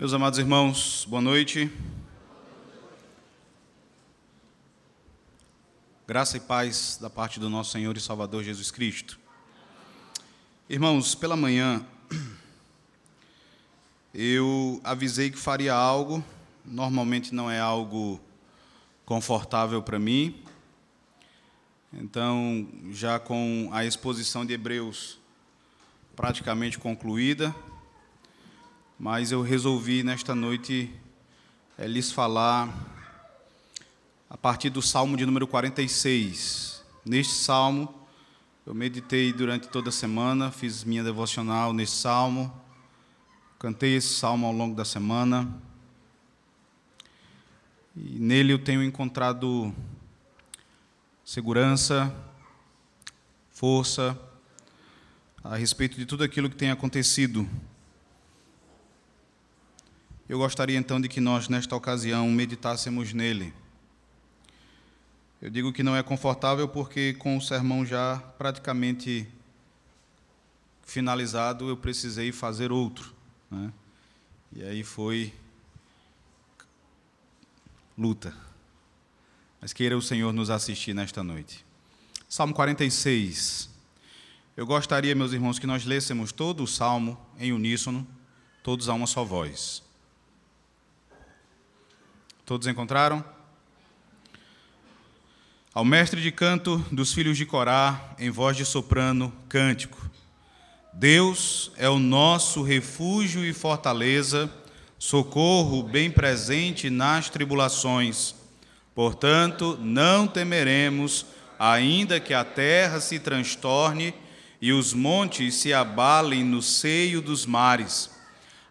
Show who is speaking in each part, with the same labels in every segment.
Speaker 1: Meus amados irmãos, boa noite. Graça e paz da parte do nosso Senhor e Salvador Jesus Cristo. Irmãos, pela manhã eu avisei que faria algo, normalmente não é algo confortável para mim. Então, já com a exposição de Hebreus praticamente concluída, mas eu resolvi nesta noite é, lhes falar a partir do Salmo de número 46. Neste Salmo, eu meditei durante toda a semana, fiz minha devocional nesse Salmo, cantei esse Salmo ao longo da semana, e nele eu tenho encontrado segurança, força, a respeito de tudo aquilo que tem acontecido eu gostaria então de que nós, nesta ocasião, meditássemos nele. Eu digo que não é confortável porque, com o sermão já praticamente finalizado, eu precisei fazer outro. Né? E aí foi luta. Mas queira o Senhor nos assistir nesta noite. Salmo 46. Eu gostaria, meus irmãos, que nós lêssemos todo o salmo em uníssono, todos a uma só voz. Todos encontraram? Ao mestre de canto dos filhos de Corá, em voz de soprano, cântico. Deus é o nosso refúgio e fortaleza, socorro bem presente nas tribulações. Portanto, não temeremos, ainda que a terra se transtorne e os montes se abalem no seio dos mares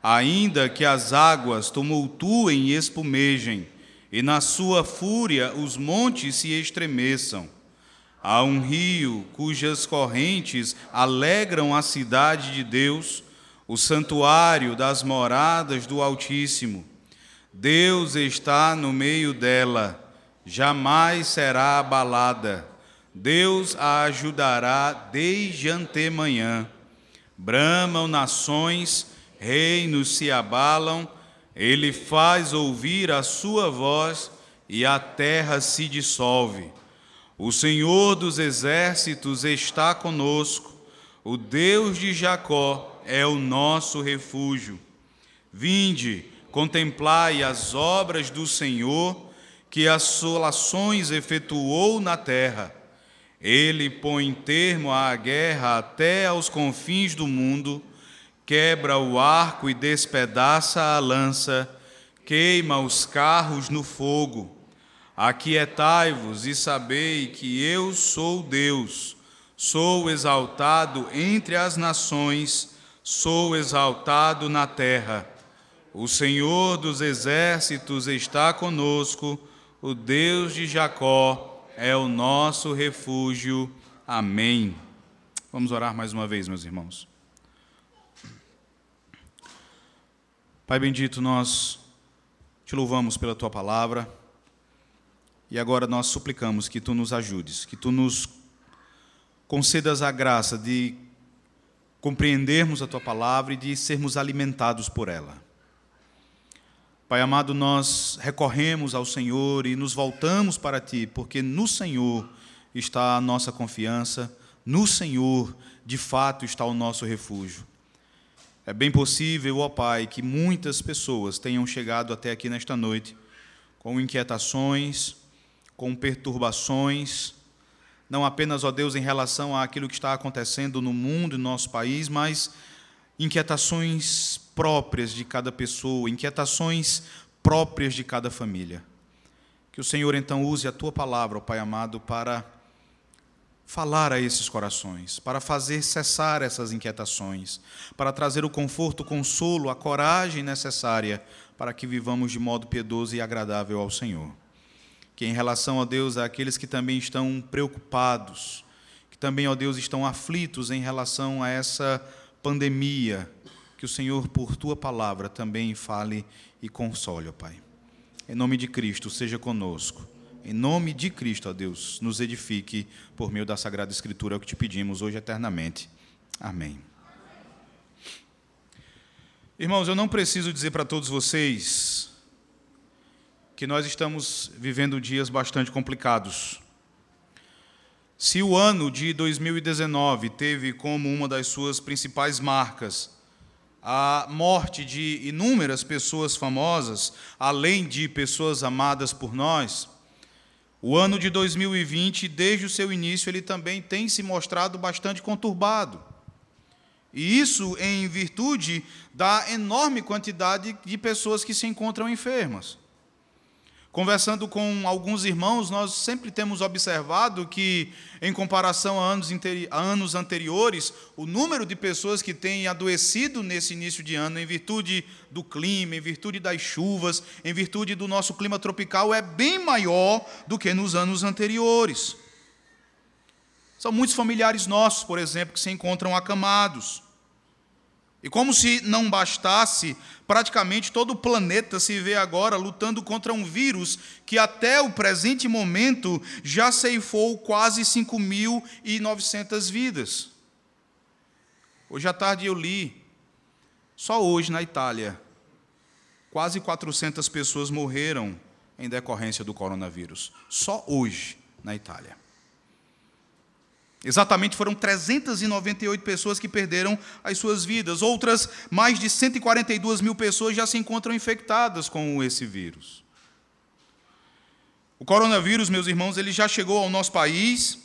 Speaker 1: ainda que as águas tumultuem e espumejem, e na sua fúria os montes se estremeçam. Há um rio cujas correntes alegram a cidade de Deus, o santuário das moradas do Altíssimo. Deus está no meio dela, jamais será abalada. Deus a ajudará desde antemanhã. Bramam nações reinos se abalam, ele faz ouvir a sua voz e a terra se dissolve. O Senhor dos exércitos está conosco, o Deus de Jacó é o nosso refúgio. Vinde, contemplai as obras do Senhor, que assolações efetuou na terra. Ele põe termo à guerra até aos confins do mundo quebra o arco e despedaça a lança, queima os carros no fogo. Aquietai-vos e sabei que eu sou Deus, sou exaltado entre as nações, sou exaltado na terra. O Senhor dos exércitos está conosco, o Deus de Jacó é o nosso refúgio. Amém. Vamos orar mais uma vez, meus irmãos. Pai bendito, nós te louvamos pela tua palavra e agora nós suplicamos que tu nos ajudes, que tu nos concedas a graça de compreendermos a tua palavra e de sermos alimentados por ela. Pai amado, nós recorremos ao Senhor e nos voltamos para ti, porque no Senhor está a nossa confiança, no Senhor, de fato, está o nosso refúgio. É bem possível, ó Pai, que muitas pessoas tenham chegado até aqui nesta noite com inquietações, com perturbações, não apenas, ó Deus, em relação àquilo que está acontecendo no mundo no nosso país, mas inquietações próprias de cada pessoa, inquietações próprias de cada família. Que o Senhor então use a tua palavra, ó Pai amado, para falar a esses corações, para fazer cessar essas inquietações, para trazer o conforto, o consolo, a coragem necessária para que vivamos de modo piedoso e agradável ao Senhor. Que em relação a Deus, àqueles que também estão preocupados, que também, ó Deus, estão aflitos em relação a essa pandemia, que o Senhor, por tua palavra, também fale e console, ó Pai. Em nome de Cristo, seja conosco em nome de Cristo, ó Deus, nos edifique por meio da Sagrada Escritura, é o que te pedimos hoje eternamente. Amém. Irmãos, eu não preciso dizer para todos vocês que nós estamos vivendo dias bastante complicados. Se o ano de 2019 teve como uma das suas principais marcas a morte de inúmeras pessoas famosas, além de pessoas amadas por nós, o ano de 2020, desde o seu início, ele também tem se mostrado bastante conturbado. E isso em virtude da enorme quantidade de pessoas que se encontram enfermas. Conversando com alguns irmãos, nós sempre temos observado que, em comparação a anos, a anos, anteriores, o número de pessoas que têm adoecido nesse início de ano, em virtude do clima, em virtude das chuvas, em virtude do nosso clima tropical, é bem maior do que nos anos anteriores. São muitos familiares nossos, por exemplo, que se encontram acamados. E como se não bastasse, praticamente todo o planeta se vê agora lutando contra um vírus que até o presente momento já ceifou quase 5.900 vidas. Hoje à tarde eu li, só hoje na Itália, quase 400 pessoas morreram em decorrência do coronavírus. Só hoje na Itália. Exatamente foram 398 pessoas que perderam as suas vidas. Outras, mais de 142 mil pessoas já se encontram infectadas com esse vírus. O coronavírus, meus irmãos, ele já chegou ao nosso país,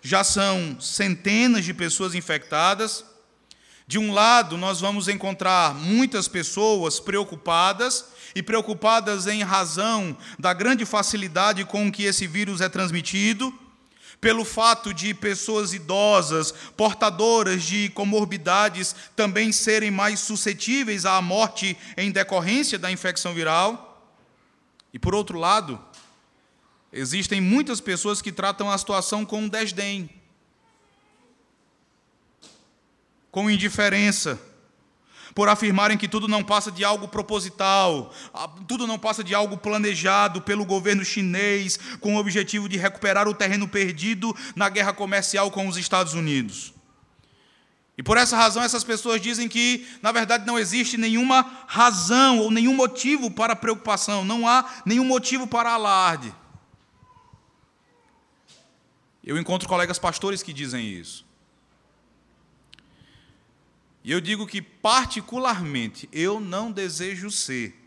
Speaker 1: já são centenas de pessoas infectadas. De um lado, nós vamos encontrar muitas pessoas preocupadas, e preocupadas em razão da grande facilidade com que esse vírus é transmitido pelo fato de pessoas idosas, portadoras de comorbidades, também serem mais suscetíveis à morte em decorrência da infecção viral. E por outro lado, existem muitas pessoas que tratam a situação com desdém, com indiferença por afirmarem que tudo não passa de algo proposital, tudo não passa de algo planejado pelo governo chinês com o objetivo de recuperar o terreno perdido na guerra comercial com os Estados Unidos. E por essa razão, essas pessoas dizem que, na verdade, não existe nenhuma razão ou nenhum motivo para preocupação, não há nenhum motivo para alarde. Eu encontro colegas pastores que dizem isso. E eu digo que, particularmente, eu não desejo ser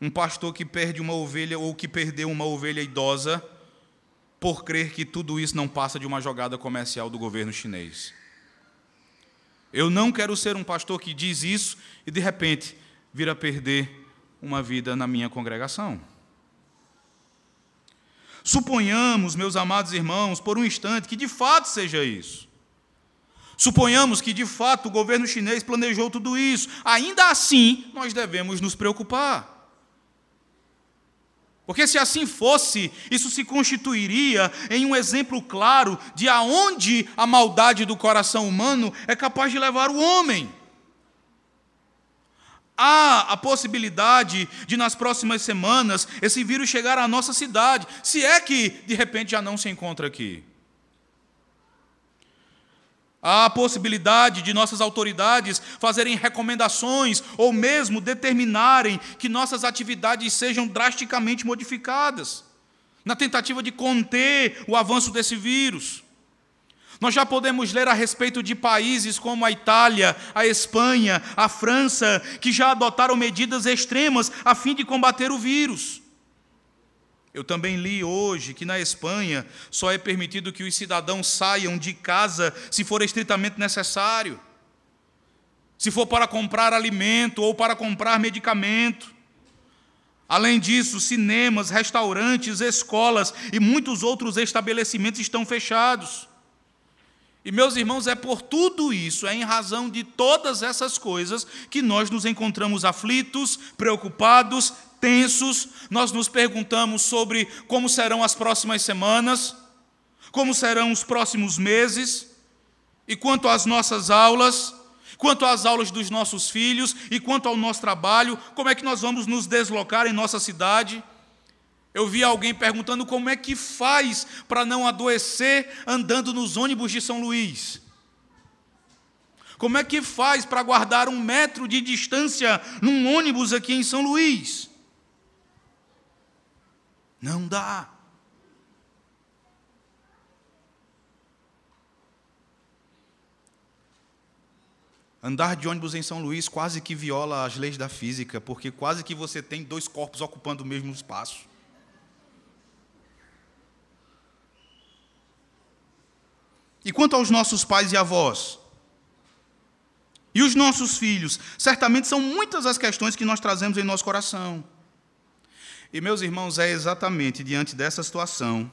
Speaker 1: um pastor que perde uma ovelha ou que perdeu uma ovelha idosa por crer que tudo isso não passa de uma jogada comercial do governo chinês. Eu não quero ser um pastor que diz isso e, de repente, vir a perder uma vida na minha congregação. Suponhamos, meus amados irmãos, por um instante, que de fato seja isso. Suponhamos que de fato o governo chinês planejou tudo isso. Ainda assim, nós devemos nos preocupar. Porque se assim fosse, isso se constituiria em um exemplo claro de aonde a maldade do coração humano é capaz de levar o homem. Há a possibilidade de, nas próximas semanas, esse vírus chegar à nossa cidade, se é que de repente já não se encontra aqui. Há a possibilidade de nossas autoridades fazerem recomendações ou mesmo determinarem que nossas atividades sejam drasticamente modificadas, na tentativa de conter o avanço desse vírus. Nós já podemos ler a respeito de países como a Itália, a Espanha, a França, que já adotaram medidas extremas a fim de combater o vírus. Eu também li hoje que na Espanha só é permitido que os cidadãos saiam de casa se for estritamente necessário. Se for para comprar alimento ou para comprar medicamento. Além disso, cinemas, restaurantes, escolas e muitos outros estabelecimentos estão fechados. E, meus irmãos, é por tudo isso, é em razão de todas essas coisas, que nós nos encontramos aflitos, preocupados, tensos, nós nos perguntamos sobre como serão as próximas semanas, como serão os próximos meses, e quanto às nossas aulas, quanto às aulas dos nossos filhos e quanto ao nosso trabalho, como é que nós vamos nos deslocar em nossa cidade. Eu vi alguém perguntando como é que faz para não adoecer andando nos ônibus de São Luís. Como é que faz para guardar um metro de distância num ônibus aqui em São Luís? Não dá. Andar de ônibus em São Luís quase que viola as leis da física, porque quase que você tem dois corpos ocupando o mesmo espaço. E quanto aos nossos pais e avós? E os nossos filhos? Certamente são muitas as questões que nós trazemos em nosso coração. E, meus irmãos, é exatamente diante dessa situação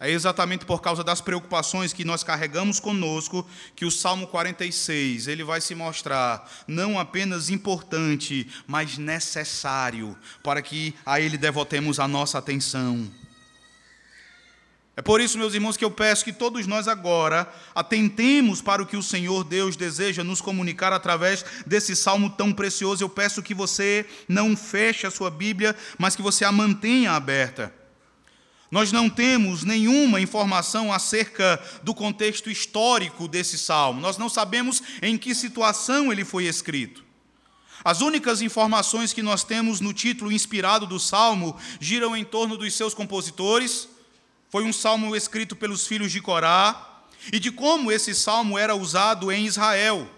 Speaker 1: é exatamente por causa das preocupações que nós carregamos conosco que o Salmo 46, ele vai se mostrar não apenas importante, mas necessário para que a ele devotemos a nossa atenção. É por isso, meus irmãos, que eu peço que todos nós agora atentemos para o que o Senhor Deus deseja nos comunicar através desse salmo tão precioso. Eu peço que você não feche a sua Bíblia, mas que você a mantenha aberta. Nós não temos nenhuma informação acerca do contexto histórico desse salmo. Nós não sabemos em que situação ele foi escrito. As únicas informações que nós temos no título inspirado do salmo giram em torno dos seus compositores. Foi um salmo escrito pelos filhos de Corá e de como esse salmo era usado em Israel.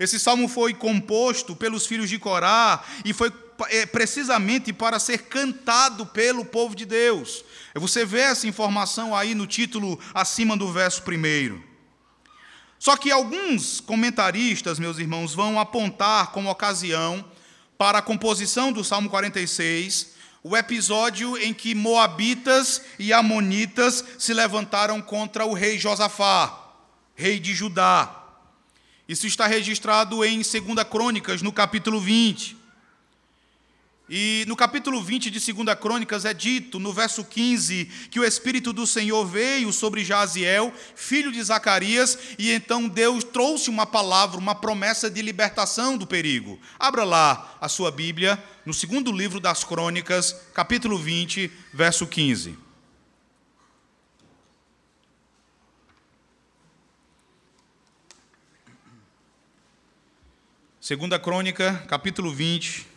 Speaker 1: Esse salmo foi composto pelos filhos de Corá e foi é, precisamente para ser cantado pelo povo de Deus. Você vê essa informação aí no título acima do verso primeiro. Só que alguns comentaristas, meus irmãos, vão apontar como ocasião para a composição do Salmo 46 o episódio em que Moabitas e Amonitas se levantaram contra o rei Josafá, rei de Judá. Isso está registrado em 2 Crônicas, no capítulo 20. E no capítulo 20 de 2 Crônicas é dito, no verso 15, que o Espírito do Senhor veio sobre Jaziel, filho de Zacarias, e então Deus trouxe uma palavra, uma promessa de libertação do perigo. Abra lá a sua Bíblia, no segundo livro das Crônicas, capítulo 20, verso 15. Segunda Crônica, capítulo 20,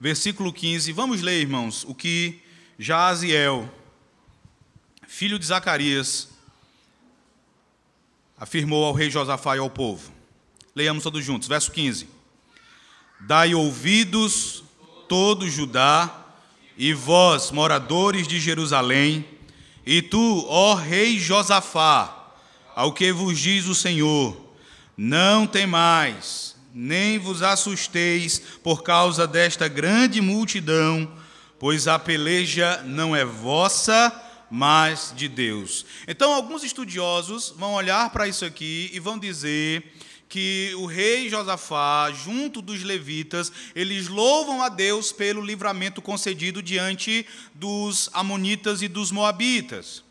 Speaker 1: versículo 15. Vamos ler, irmãos, o que Jaziel, filho de Zacarias, afirmou ao rei Josafá e ao povo. Leiamos todos juntos, verso 15. Dai ouvidos, todo Judá, e vós, moradores de Jerusalém, e tu, ó rei Josafá, ao que vos diz o Senhor, não temais, nem vos assusteis por causa desta grande multidão, pois a peleja não é vossa, mas de Deus. Então, alguns estudiosos vão olhar para isso aqui e vão dizer que o rei Josafá, junto dos levitas, eles louvam a Deus pelo livramento concedido diante dos amonitas e dos moabitas.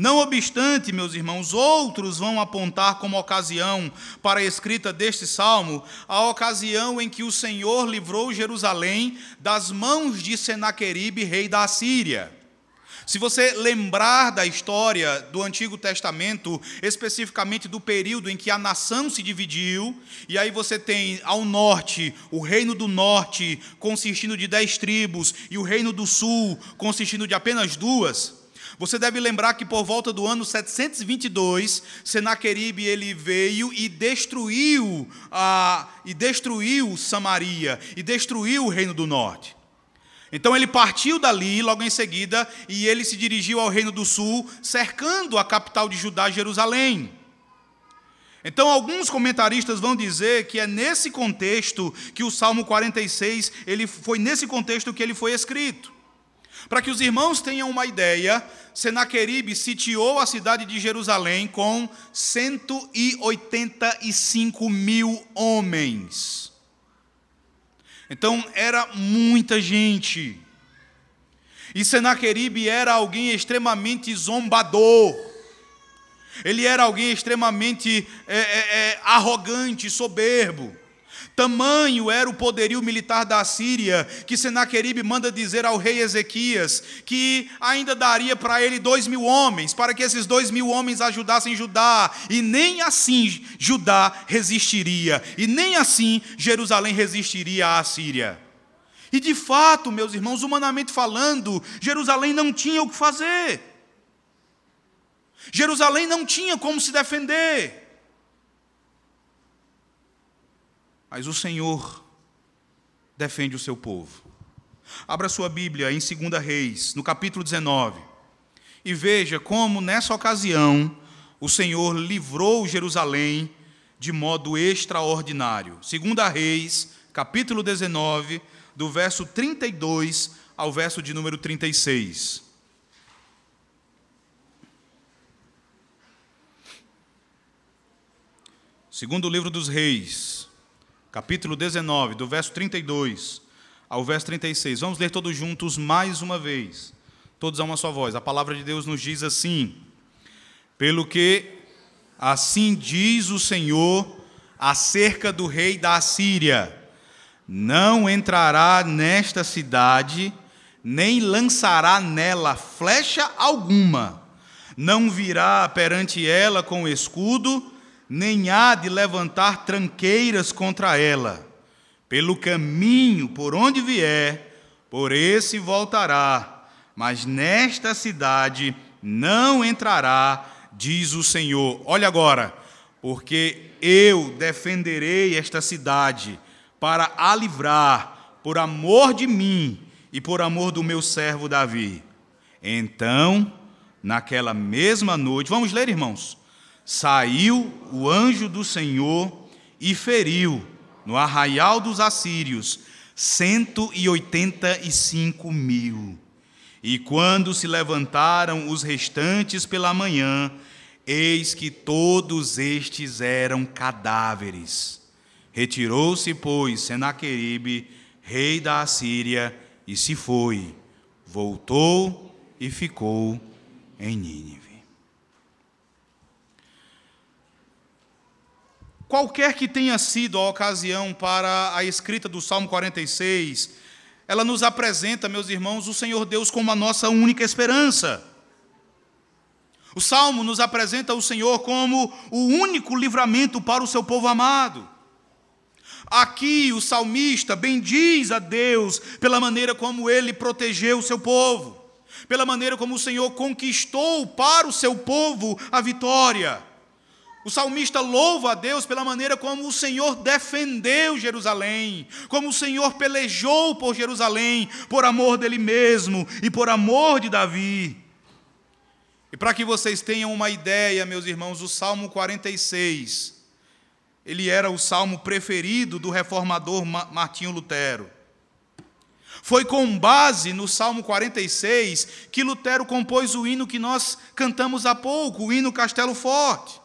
Speaker 1: Não obstante, meus irmãos, outros vão apontar como ocasião para a escrita deste salmo a ocasião em que o Senhor livrou Jerusalém das mãos de Senaqueribe, rei da Assíria. Se você lembrar da história do Antigo Testamento, especificamente do período em que a nação se dividiu, e aí você tem ao norte o reino do norte, consistindo de dez tribos, e o reino do sul, consistindo de apenas duas. Você deve lembrar que por volta do ano 722, Senaqueribe ele veio e destruiu a e destruiu Samaria e destruiu o reino do norte. Então ele partiu dali logo em seguida e ele se dirigiu ao reino do sul, cercando a capital de Judá, Jerusalém. Então alguns comentaristas vão dizer que é nesse contexto que o Salmo 46, ele foi nesse contexto que ele foi escrito. Para que os irmãos tenham uma ideia, Senaqueribe sitiou a cidade de Jerusalém com 185 mil homens. Então era muita gente. E Senaqueribe era alguém extremamente zombador. Ele era alguém extremamente é, é, é, arrogante, soberbo. Tamanho era o poderio militar da Síria, que Senaqueribe manda dizer ao rei Ezequias que ainda daria para ele dois mil homens, para que esses dois mil homens ajudassem Judá, e nem assim Judá resistiria, e nem assim Jerusalém resistiria à Síria. E de fato, meus irmãos, humanamente falando, Jerusalém não tinha o que fazer. Jerusalém não tinha como se defender. Mas o Senhor defende o seu povo. Abra sua Bíblia em 2 Reis, no capítulo 19, e veja como nessa ocasião o Senhor livrou Jerusalém de modo extraordinário. 2 Reis, capítulo 19, do verso 32 ao verso de número 36. Segundo o livro dos Reis, capítulo 19, do verso 32 ao verso 36. Vamos ler todos juntos mais uma vez. Todos a uma só voz. A palavra de Deus nos diz assim: Pelo que assim diz o Senhor acerca do rei da Assíria: Não entrará nesta cidade, nem lançará nela flecha alguma, não virá perante ela com escudo, nem há de levantar tranqueiras contra ela. Pelo caminho por onde vier, por esse voltará, mas nesta cidade não entrará, diz o Senhor. Olha agora, porque eu defenderei esta cidade para a livrar, por amor de mim e por amor do meu servo Davi. Então, naquela mesma noite, vamos ler, irmãos saiu o anjo do Senhor e feriu no arraial dos assírios cento e oitenta e cinco mil. E quando se levantaram os restantes pela manhã, eis que todos estes eram cadáveres. Retirou-se, pois, Senaqueribe, rei da Assíria, e se foi. Voltou e ficou em Nínive. Qualquer que tenha sido a ocasião para a escrita do Salmo 46, ela nos apresenta, meus irmãos, o Senhor Deus como a nossa única esperança. O Salmo nos apresenta o Senhor como o único livramento para o seu povo amado. Aqui o salmista bendiz a Deus pela maneira como ele protegeu o seu povo, pela maneira como o Senhor conquistou para o seu povo a vitória. O salmista louva a Deus pela maneira como o Senhor defendeu Jerusalém, como o Senhor pelejou por Jerusalém, por amor dele mesmo e por amor de Davi. E para que vocês tenham uma ideia, meus irmãos, o Salmo 46, ele era o salmo preferido do reformador Martinho Lutero. Foi com base no Salmo 46 que Lutero compôs o hino que nós cantamos há pouco, o hino Castelo Forte.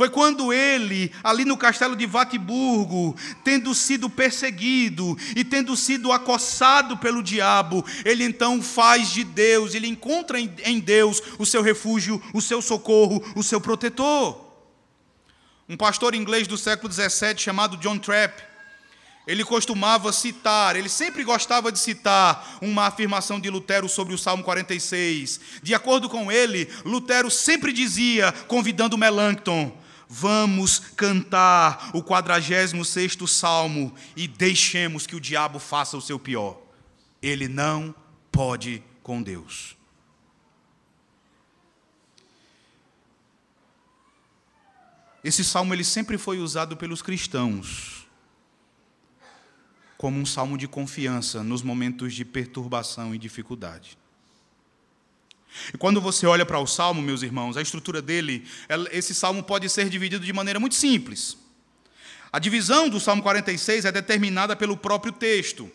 Speaker 1: Foi quando ele, ali no castelo de Vatiburgo, tendo sido perseguido e tendo sido acossado pelo diabo, ele então faz de Deus, ele encontra em Deus o seu refúgio, o seu socorro, o seu protetor. Um pastor inglês do século XVII chamado John Trapp, ele costumava citar, ele sempre gostava de citar uma afirmação de Lutero sobre o Salmo 46. De acordo com ele, Lutero sempre dizia, convidando Melancton, Vamos cantar o 46º salmo e deixemos que o diabo faça o seu pior. Ele não pode com Deus. Esse salmo ele sempre foi usado pelos cristãos como um salmo de confiança nos momentos de perturbação e dificuldade. E quando você olha para o salmo, meus irmãos, a estrutura dele, esse salmo pode ser dividido de maneira muito simples. A divisão do salmo 46 é determinada pelo próprio texto.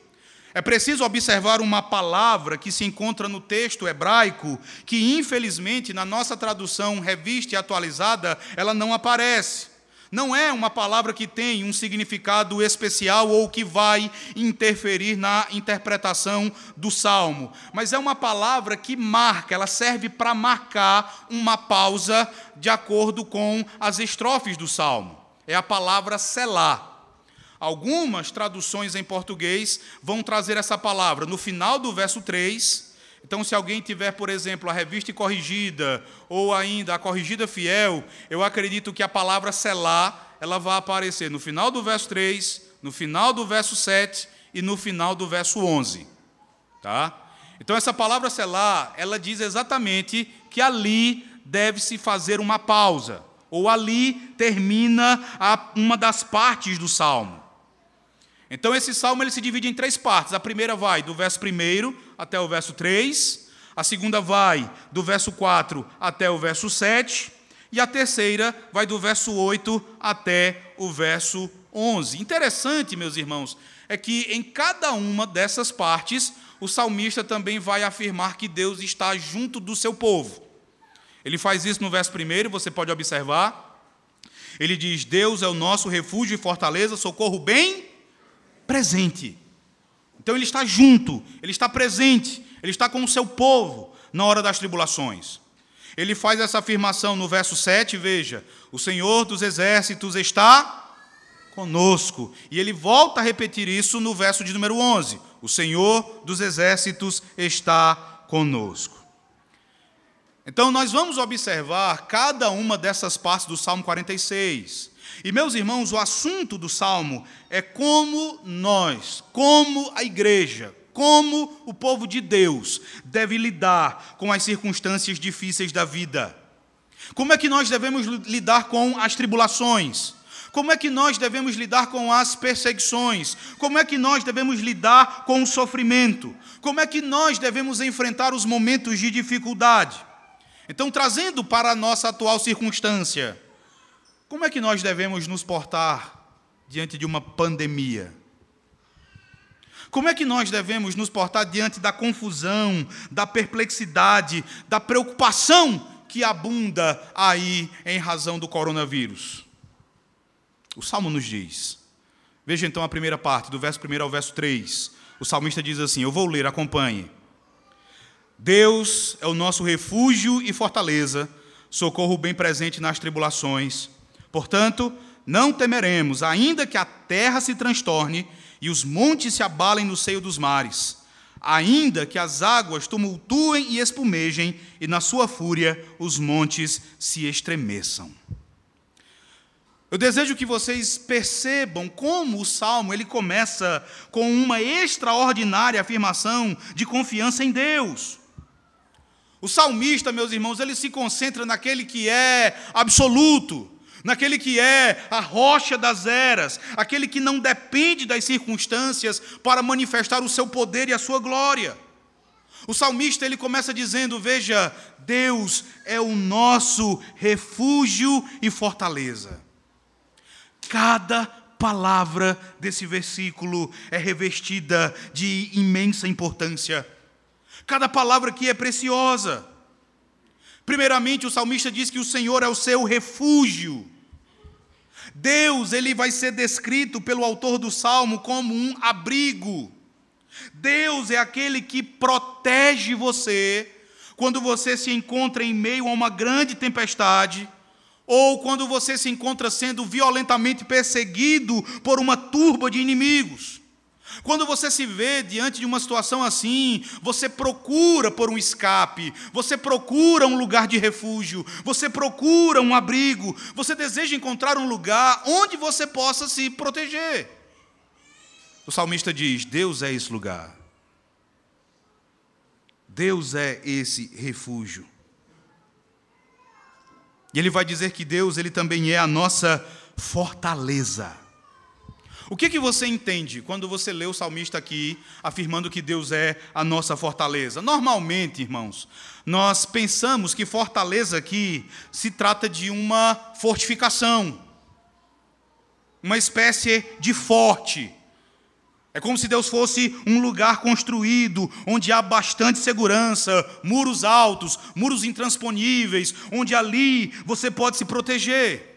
Speaker 1: É preciso observar uma palavra que se encontra no texto hebraico, que infelizmente na nossa tradução revista e atualizada, ela não aparece não é uma palavra que tem um significado especial ou que vai interferir na interpretação do salmo, mas é uma palavra que marca, ela serve para marcar uma pausa de acordo com as estrofes do salmo. É a palavra selar. Algumas traduções em português vão trazer essa palavra no final do verso 3. Então, se alguém tiver, por exemplo, a revista corrigida ou ainda a corrigida fiel, eu acredito que a palavra selar, ela vai aparecer no final do verso 3, no final do verso 7 e no final do verso 11. Tá? Então, essa palavra selar, ela diz exatamente que ali deve-se fazer uma pausa, ou ali termina a, uma das partes do salmo. Então, esse salmo ele se divide em três partes. A primeira vai do verso 1 até o verso 3, a segunda vai do verso 4 até o verso 7, e a terceira vai do verso 8 até o verso 11. Interessante, meus irmãos, é que em cada uma dessas partes, o salmista também vai afirmar que Deus está junto do seu povo. Ele faz isso no verso 1, você pode observar. Ele diz: Deus é o nosso refúgio e fortaleza, socorro bem presente. Então ele está junto, ele está presente, ele está com o seu povo na hora das tribulações. Ele faz essa afirmação no verso 7, veja: O Senhor dos exércitos está conosco. E ele volta a repetir isso no verso de número 11: O Senhor dos exércitos está conosco. Então nós vamos observar cada uma dessas partes do Salmo 46. E meus irmãos, o assunto do salmo é como nós, como a igreja, como o povo de Deus deve lidar com as circunstâncias difíceis da vida. Como é que nós devemos lidar com as tribulações? Como é que nós devemos lidar com as perseguições? Como é que nós devemos lidar com o sofrimento? Como é que nós devemos enfrentar os momentos de dificuldade? Então, trazendo para a nossa atual circunstância, como é que nós devemos nos portar diante de uma pandemia? Como é que nós devemos nos portar diante da confusão, da perplexidade, da preocupação que abunda aí em razão do coronavírus? O salmo nos diz. Veja então a primeira parte, do verso 1 ao verso 3. O salmista diz assim: Eu vou ler, acompanhe. Deus é o nosso refúgio e fortaleza, socorro bem presente nas tribulações. Portanto, não temeremos, ainda que a terra se transtorne e os montes se abalem no seio dos mares, ainda que as águas tumultuem e espumejem, e na sua fúria os montes se estremeçam. Eu desejo que vocês percebam como o salmo ele começa com uma extraordinária afirmação de confiança em Deus. O salmista, meus irmãos, ele se concentra naquele que é absoluto, naquele que é a rocha das eras, aquele que não depende das circunstâncias para manifestar o seu poder e a sua glória. O salmista ele começa dizendo: Veja, Deus é o nosso refúgio e fortaleza. Cada palavra desse versículo é revestida de imensa importância. Cada palavra aqui é preciosa. Primeiramente, o salmista diz que o Senhor é o seu refúgio. Deus, ele vai ser descrito pelo autor do salmo como um abrigo. Deus é aquele que protege você quando você se encontra em meio a uma grande tempestade, ou quando você se encontra sendo violentamente perseguido por uma turba de inimigos. Quando você se vê diante de uma situação assim, você procura por um escape, você procura um lugar de refúgio, você procura um abrigo, você deseja encontrar um lugar onde você possa se proteger. O salmista diz: Deus é esse lugar. Deus é esse refúgio. E ele vai dizer que Deus, ele também é a nossa fortaleza. O que, que você entende quando você lê o salmista aqui afirmando que Deus é a nossa fortaleza? Normalmente, irmãos, nós pensamos que fortaleza aqui se trata de uma fortificação, uma espécie de forte. É como se Deus fosse um lugar construído, onde há bastante segurança, muros altos, muros intransponíveis, onde ali você pode se proteger.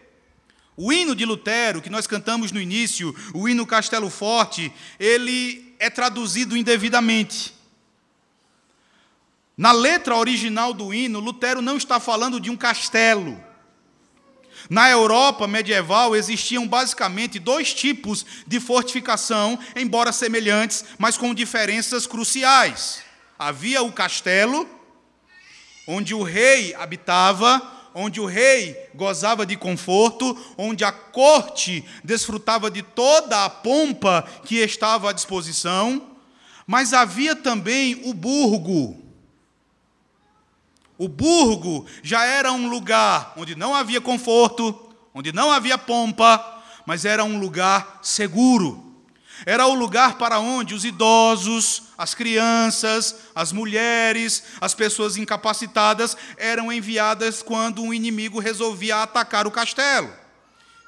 Speaker 1: O hino de Lutero, que nós cantamos no início, o hino Castelo Forte, ele é traduzido indevidamente. Na letra original do hino, Lutero não está falando de um castelo. Na Europa medieval existiam basicamente dois tipos de fortificação, embora semelhantes, mas com diferenças cruciais. Havia o castelo, onde o rei habitava, onde o rei gozava de conforto, onde a corte desfrutava de toda a pompa que estava à disposição, mas havia também o burgo. O burgo já era um lugar onde não havia conforto, onde não havia pompa, mas era um lugar seguro. Era o lugar para onde os idosos, as crianças, as mulheres, as pessoas incapacitadas eram enviadas quando um inimigo resolvia atacar o castelo.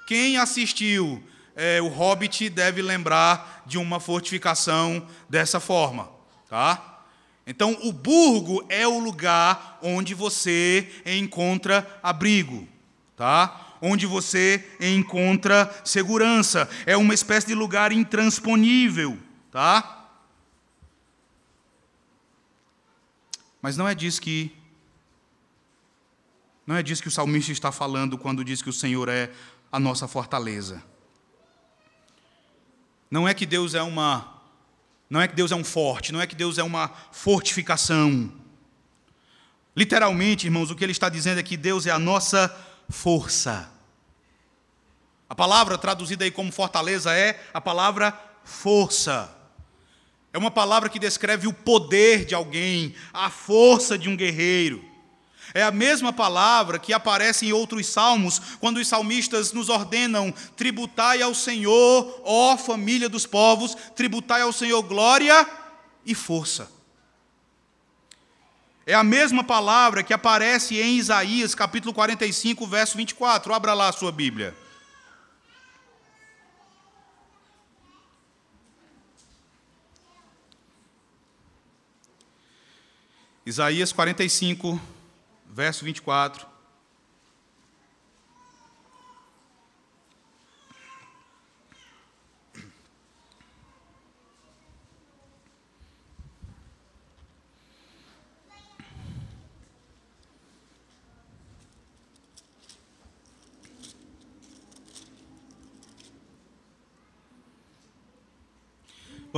Speaker 1: Quem assistiu é, o Hobbit deve lembrar de uma fortificação dessa forma, tá? Então, o burgo é o lugar onde você encontra abrigo, tá? Onde você encontra segurança. É uma espécie de lugar intransponível, tá? Mas não é disso que não é disso que o salmista está falando quando diz que o Senhor é a nossa fortaleza. Não é que Deus é uma não é que Deus é um forte, não é que Deus é uma fortificação. Literalmente, irmãos, o que ele está dizendo é que Deus é a nossa força. A palavra traduzida aí como fortaleza é a palavra força. É uma palavra que descreve o poder de alguém, a força de um guerreiro. É a mesma palavra que aparece em outros salmos, quando os salmistas nos ordenam: tributai ao Senhor, ó família dos povos, tributai ao Senhor glória e força. É a mesma palavra que aparece em Isaías, capítulo 45, verso 24. Abra lá a sua Bíblia. Isaías 45, verso 24.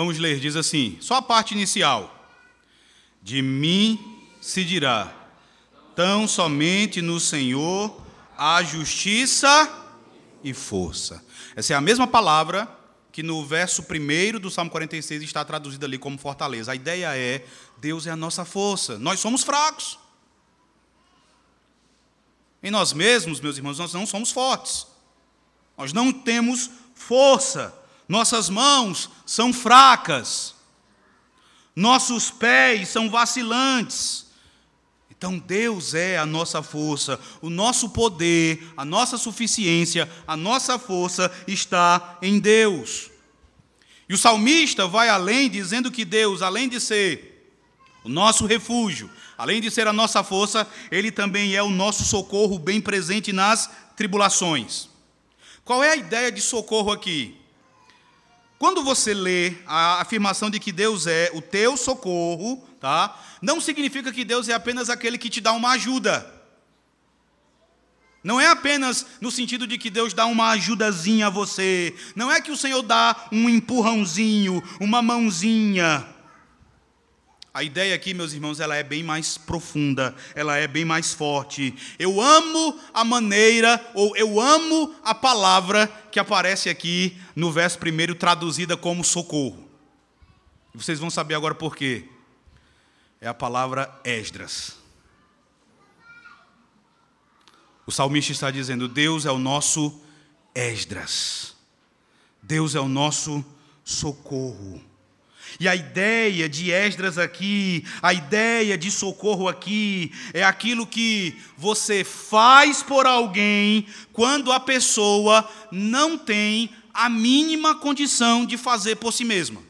Speaker 1: Vamos ler, diz assim, só a parte inicial. De mim se dirá: tão somente no Senhor há justiça e força. Essa é a mesma palavra que no verso 1 do Salmo 46 está traduzida ali como fortaleza. A ideia é: Deus é a nossa força, nós somos fracos. Em nós mesmos, meus irmãos, nós não somos fortes. Nós não temos força. Nossas mãos são fracas. Nossos pés são vacilantes. Então Deus é a nossa força, o nosso poder, a nossa suficiência, a nossa força está em Deus. E o salmista vai além, dizendo que Deus, além de ser o nosso refúgio, além de ser a nossa força, ele também é o nosso socorro bem presente nas tribulações. Qual é a ideia de socorro aqui? Quando você lê a afirmação de que Deus é o teu socorro, tá? não significa que Deus é apenas aquele que te dá uma ajuda. Não é apenas no sentido de que Deus dá uma ajudazinha a você. Não é que o Senhor dá um empurrãozinho, uma mãozinha. A ideia aqui, meus irmãos, ela é bem mais profunda, ela é bem mais forte. Eu amo a maneira, ou eu amo a palavra que aparece aqui no verso primeiro, traduzida como socorro. Vocês vão saber agora por quê é a palavra Esdras. O salmista está dizendo: Deus é o nosso Esdras. Deus é o nosso socorro. E a ideia de Esdras aqui, a ideia de socorro aqui, é aquilo que você faz por alguém quando a pessoa não tem a mínima condição de fazer por si mesma.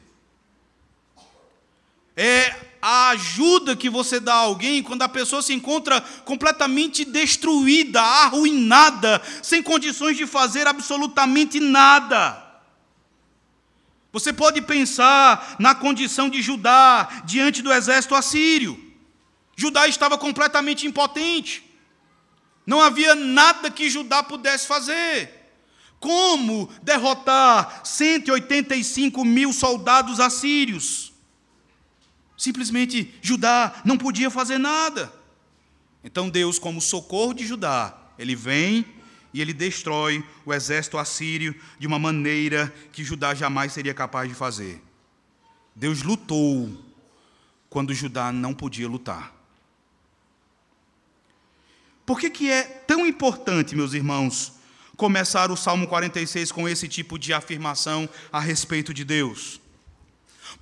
Speaker 1: É a ajuda que você dá a alguém quando a pessoa se encontra completamente destruída, arruinada, sem condições de fazer absolutamente nada. Você pode pensar na condição de Judá diante do exército assírio. Judá estava completamente impotente. Não havia nada que Judá pudesse fazer. Como derrotar 185 mil soldados assírios? Simplesmente Judá não podia fazer nada. Então Deus, como socorro de Judá, ele vem e ele destrói o exército assírio de uma maneira que Judá jamais seria capaz de fazer. Deus lutou quando Judá não podia lutar. Por que, que é tão importante, meus irmãos, começar o Salmo 46 com esse tipo de afirmação a respeito de Deus?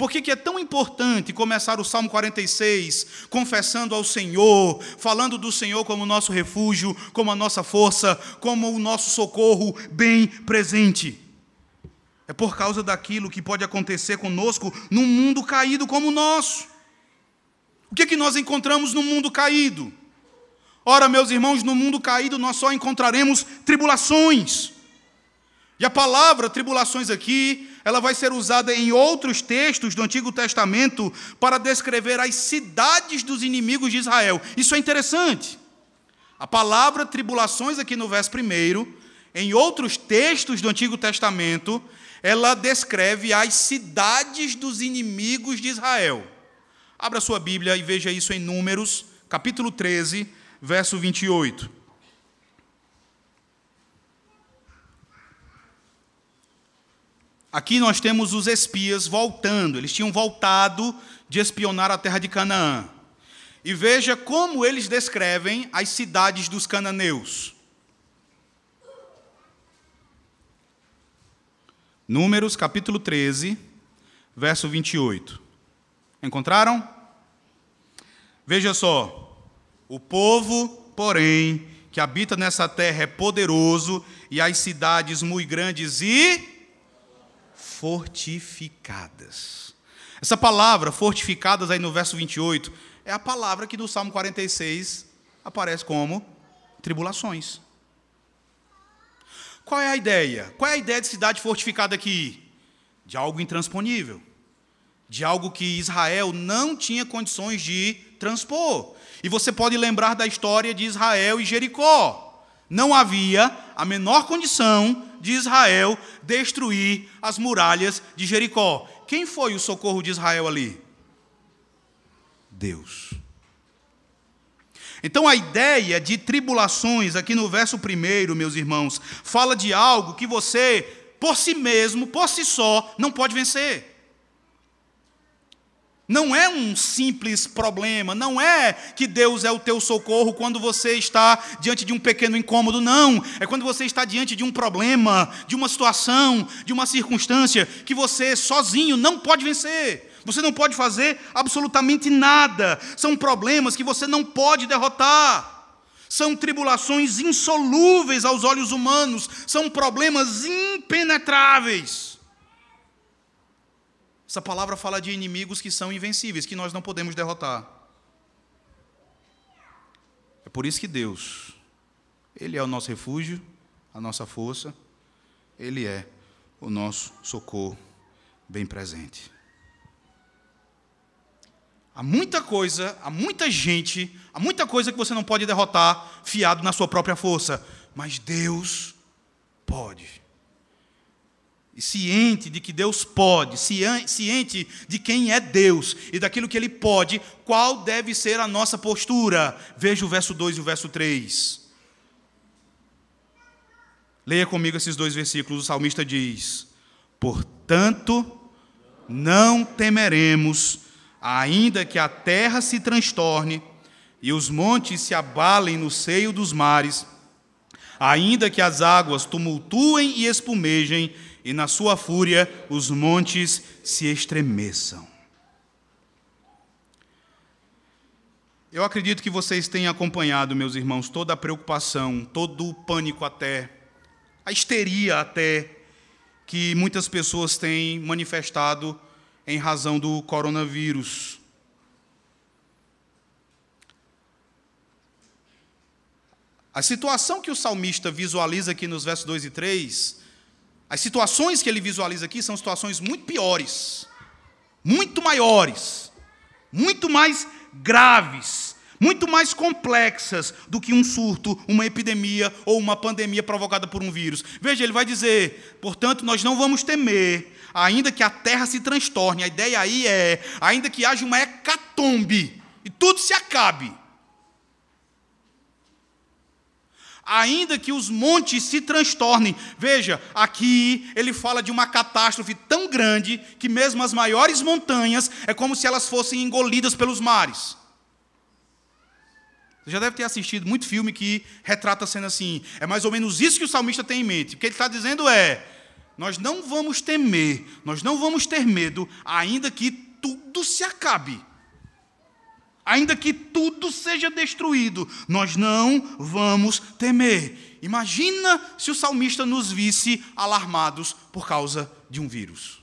Speaker 1: Por que, que é tão importante começar o Salmo 46 confessando ao Senhor, falando do Senhor como nosso refúgio, como a nossa força, como o nosso socorro bem presente? É por causa daquilo que pode acontecer conosco num mundo caído como o nosso. O que, que nós encontramos no mundo caído? Ora, meus irmãos, no mundo caído nós só encontraremos tribulações. E a palavra tribulações aqui, ela vai ser usada em outros textos do Antigo Testamento para descrever as cidades dos inimigos de Israel. Isso é interessante. A palavra tribulações aqui no verso primeiro, em outros textos do Antigo Testamento, ela descreve as cidades dos inimigos de Israel. Abra sua Bíblia e veja isso em Números, capítulo 13, verso 28. Aqui nós temos os espias voltando, eles tinham voltado de espionar a terra de Canaã. E veja como eles descrevem as cidades dos cananeus. Números capítulo 13, verso 28. Encontraram? Veja só. O povo, porém, que habita nessa terra é poderoso, e as cidades muito grandes e fortificadas. Essa palavra, fortificadas, aí no verso 28, é a palavra que no Salmo 46 aparece como tribulações. Qual é a ideia? Qual é a ideia de cidade fortificada aqui? De algo intransponível. De algo que Israel não tinha condições de transpor. E você pode lembrar da história de Israel e Jericó. Não havia a menor condição de Israel destruir as muralhas de Jericó. Quem foi o socorro de Israel ali? Deus. Então a ideia de tribulações, aqui no verso primeiro, meus irmãos, fala de algo que você, por si mesmo, por si só, não pode vencer. Não é um simples problema, não é que Deus é o teu socorro quando você está diante de um pequeno incômodo, não. É quando você está diante de um problema, de uma situação, de uma circunstância que você sozinho não pode vencer. Você não pode fazer absolutamente nada. São problemas que você não pode derrotar. São tribulações insolúveis aos olhos humanos, são problemas impenetráveis. Essa palavra fala de inimigos que são invencíveis, que nós não podemos derrotar. É por isso que Deus, Ele é o nosso refúgio, a nossa força, Ele é o nosso socorro bem presente. Há muita coisa, há muita gente, há muita coisa que você não pode derrotar fiado na sua própria força, mas Deus pode ciente de que Deus pode, ciente de quem é Deus e daquilo que Ele pode, qual deve ser a nossa postura? Veja o verso 2 e o verso 3. Leia comigo esses dois versículos. O salmista diz: Portanto, não temeremos, ainda que a terra se transtorne e os montes se abalem no seio dos mares, ainda que as águas tumultuem e espumejem, e na sua fúria os montes se estremeçam. Eu acredito que vocês têm acompanhado, meus irmãos, toda a preocupação, todo o pânico até, a histeria até, que muitas pessoas têm manifestado em razão do coronavírus. A situação que o salmista visualiza aqui nos versos 2 e 3 as situações que ele visualiza aqui são situações muito piores, muito maiores, muito mais graves, muito mais complexas do que um surto, uma epidemia ou uma pandemia provocada por um vírus. Veja, ele vai dizer: portanto, nós não vamos temer, ainda que a terra se transtorne. A ideia aí é, ainda que haja uma hecatombe e tudo se acabe. Ainda que os montes se transtornem. Veja, aqui ele fala de uma catástrofe tão grande que mesmo as maiores montanhas é como se elas fossem engolidas pelos mares. Você já deve ter assistido muito filme que retrata sendo assim. É mais ou menos isso que o salmista tem em mente. O que ele está dizendo é: nós não vamos temer, nós não vamos ter medo, ainda que tudo se acabe ainda que tudo seja destruído, nós não vamos temer. Imagina se o salmista nos visse alarmados por causa de um vírus.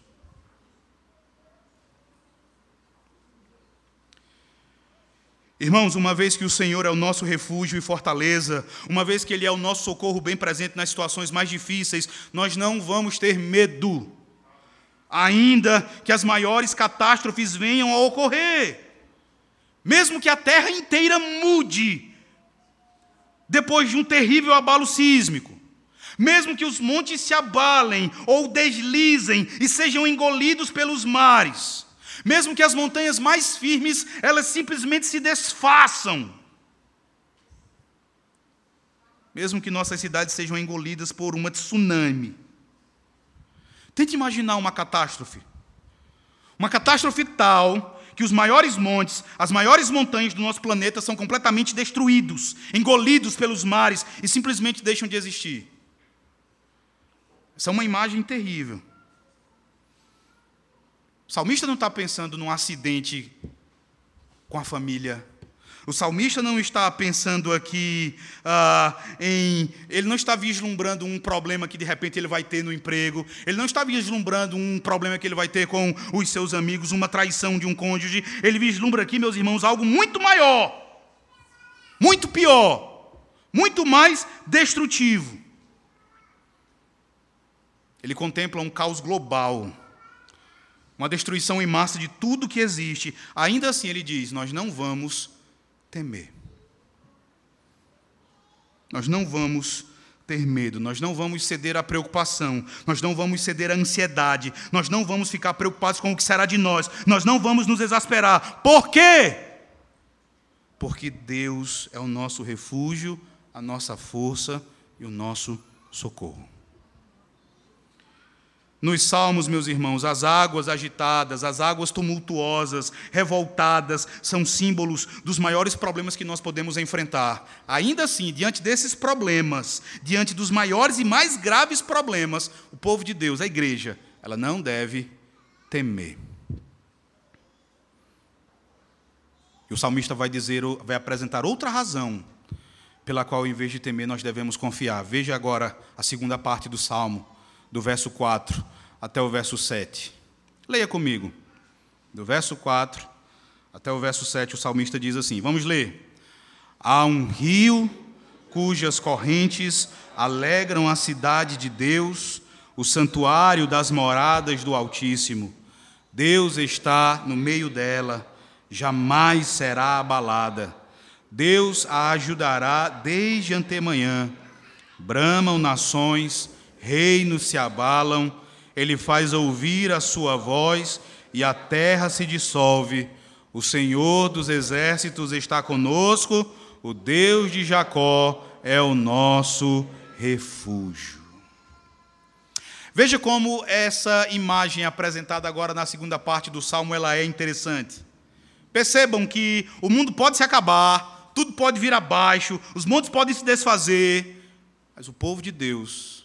Speaker 1: Irmãos, uma vez que o Senhor é o nosso refúgio e fortaleza, uma vez que Ele é o nosso socorro bem presente nas situações mais difíceis, nós não vamos ter medo, ainda que as maiores catástrofes venham a ocorrer mesmo que a terra inteira mude depois de um terrível abalo sísmico, mesmo que os montes se abalem ou deslizem e sejam engolidos pelos mares, mesmo que as montanhas mais firmes elas simplesmente se desfaçam, mesmo que nossas cidades sejam engolidas por uma tsunami. Tente imaginar uma catástrofe. Uma catástrofe tal que os maiores montes, as maiores montanhas do nosso planeta são completamente destruídos, engolidos pelos mares e simplesmente deixam de existir. Essa é uma imagem terrível. O salmista não está pensando num acidente com a família o salmista não está pensando aqui ah, em. Ele não está vislumbrando um problema que de repente ele vai ter no emprego. Ele não está vislumbrando um problema que ele vai ter com os seus amigos, uma traição de um cônjuge. Ele vislumbra aqui, meus irmãos, algo muito maior, muito pior, muito mais destrutivo. Ele contempla um caos global uma destruição em massa de tudo que existe. Ainda assim, ele diz: Nós não vamos temer. Nós não vamos ter medo, nós não vamos ceder à preocupação, nós não vamos ceder à ansiedade, nós não vamos ficar preocupados com o que será de nós, nós não vamos nos exasperar. Por quê? Porque Deus é o nosso refúgio, a nossa força e o nosso socorro. Nos salmos, meus irmãos, as águas agitadas, as águas tumultuosas, revoltadas, são símbolos dos maiores problemas que nós podemos enfrentar. Ainda assim, diante desses problemas, diante dos maiores e mais graves problemas, o povo de Deus, a igreja, ela não deve temer. E o salmista vai dizer, vai apresentar outra razão pela qual, em vez de temer, nós devemos confiar. Veja agora a segunda parte do salmo do verso 4 até o verso 7. Leia comigo. Do verso 4 até o verso 7, o salmista diz assim: Vamos ler. Há um rio cujas correntes alegram a cidade de Deus, o santuário das moradas do Altíssimo. Deus está no meio dela, jamais será abalada. Deus a ajudará desde antemanhã. Bramam nações, reinos se abalam, ele faz ouvir a sua voz e a terra se dissolve. O Senhor dos exércitos está conosco, o Deus de Jacó é o nosso refúgio. Veja como essa imagem apresentada agora na segunda parte do salmo ela é interessante. Percebam que o mundo pode se acabar, tudo pode vir abaixo, os montes podem se desfazer, mas o povo de Deus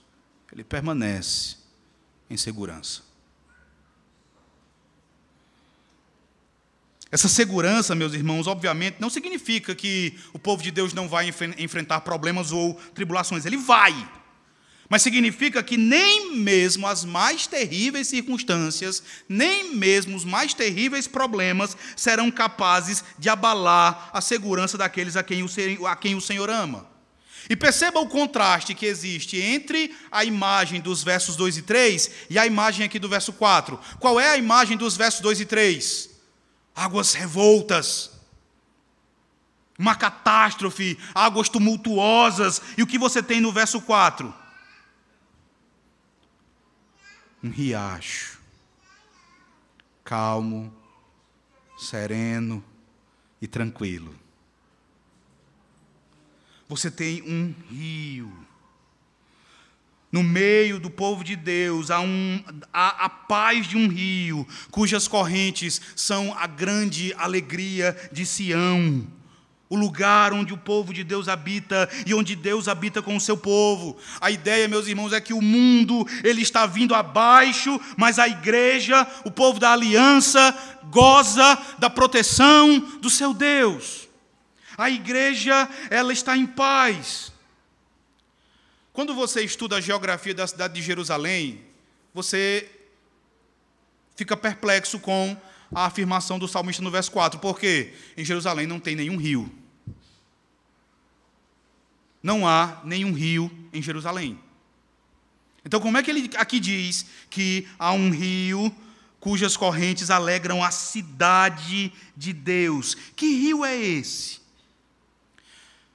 Speaker 1: ele permanece em segurança. Essa segurança, meus irmãos, obviamente não significa que o povo de Deus não vai enfrentar problemas ou tribulações, ele vai. Mas significa que nem mesmo as mais terríveis circunstâncias, nem mesmo os mais terríveis problemas serão capazes de abalar a segurança daqueles a quem o, Senhor ama. E perceba o contraste que existe entre a imagem dos versos 2 e 3 e a imagem aqui do verso 4. Qual é a imagem dos versos 2 e 3? Águas revoltas, uma catástrofe, águas tumultuosas. E o que você tem no verso 4? Um riacho, calmo, sereno e tranquilo. Você tem um rio no meio do povo de Deus, há, um, há a paz de um rio, cujas correntes são a grande alegria de Sião. O lugar onde o povo de Deus habita e onde Deus habita com o seu povo. A ideia, meus irmãos, é que o mundo ele está vindo abaixo, mas a igreja, o povo da aliança, goza da proteção do seu Deus. A igreja, ela está em paz. Quando você estuda a geografia da cidade de Jerusalém, você fica perplexo com a afirmação do salmista no verso 4, porque em Jerusalém não tem nenhum rio. Não há nenhum rio em Jerusalém. Então, como é que ele aqui diz que há um rio cujas correntes alegram a cidade de Deus? Que rio é esse?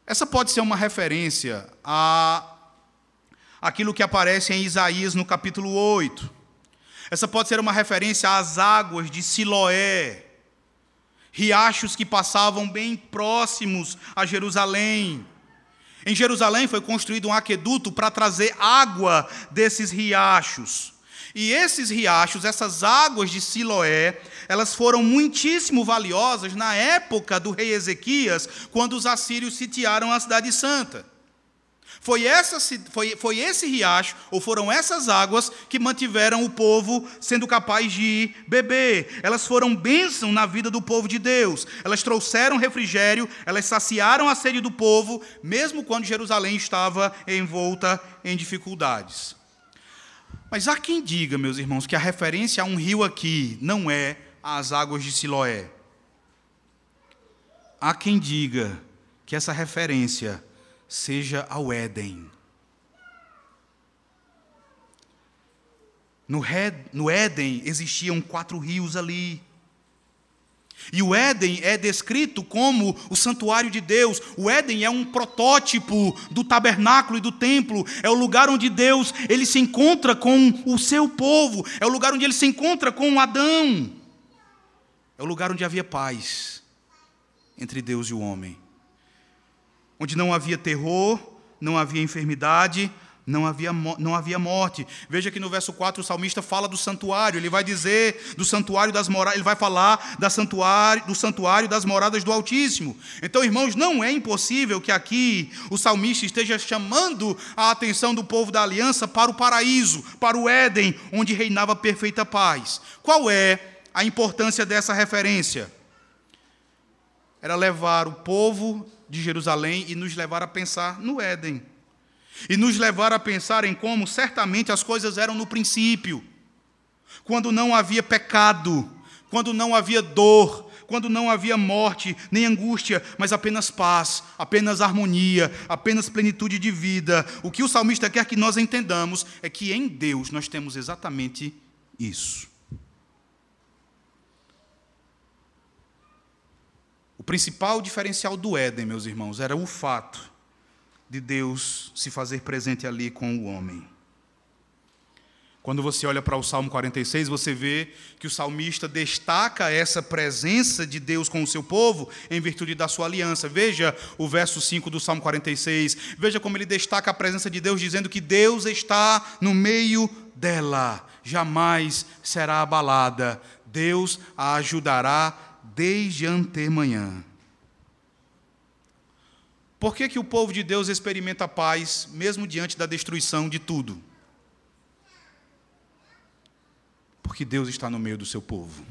Speaker 1: Essa pode ser uma referência a aquilo que aparece em Isaías no capítulo 8. Essa pode ser uma referência às águas de Siloé, riachos que passavam bem próximos a Jerusalém. Em Jerusalém foi construído um aqueduto para trazer água desses riachos. E esses riachos, essas águas de Siloé, elas foram muitíssimo valiosas na época do rei Ezequias, quando os assírios sitiaram a cidade santa. Foi, essa, foi, foi esse riacho, ou foram essas águas, que mantiveram o povo sendo capaz de beber. Elas foram bênção na vida do povo de Deus. Elas trouxeram refrigério, elas saciaram a sede do povo, mesmo quando Jerusalém estava envolta em dificuldades. Mas há quem diga, meus irmãos, que a referência a um rio aqui não é as águas de Siloé. Há quem diga que essa referência seja ao Éden. No, Éden existiam quatro rios ali. E o Éden é descrito como o santuário de Deus. O Éden é um protótipo do tabernáculo e do templo. É o lugar onde Deus ele se encontra com o seu povo. É o lugar onde ele se encontra com Adão. É o lugar onde havia paz entre Deus e o homem onde não havia terror, não havia enfermidade, não havia, não havia morte. Veja que no verso 4 o salmista fala do santuário, ele vai dizer do santuário das moradas, ele vai falar da santuário, do santuário das moradas do Altíssimo. Então, irmãos, não é impossível que aqui o salmista esteja chamando a atenção do povo da aliança para o paraíso, para o Éden, onde reinava perfeita paz. Qual é a importância dessa referência? Era levar o povo de Jerusalém e nos levar a pensar no Éden. E nos levar a pensar em como certamente as coisas eram no princípio, quando não havia pecado, quando não havia dor, quando não havia morte, nem angústia, mas apenas paz, apenas harmonia, apenas plenitude de vida. O que o salmista quer que nós entendamos é que em Deus nós temos exatamente isso. principal diferencial do Éden, meus irmãos, era o fato de Deus se fazer presente ali com o homem. Quando você olha para o Salmo 46, você vê que o salmista destaca essa presença de Deus com o seu povo em virtude da sua aliança. Veja o verso 5 do Salmo 46. Veja como ele destaca a presença de Deus, dizendo que Deus está no meio dela, jamais será abalada. Deus a ajudará desde antemanhã. Por que, que o povo de Deus experimenta paz, mesmo diante da destruição de tudo? Porque Deus está no meio do seu povo.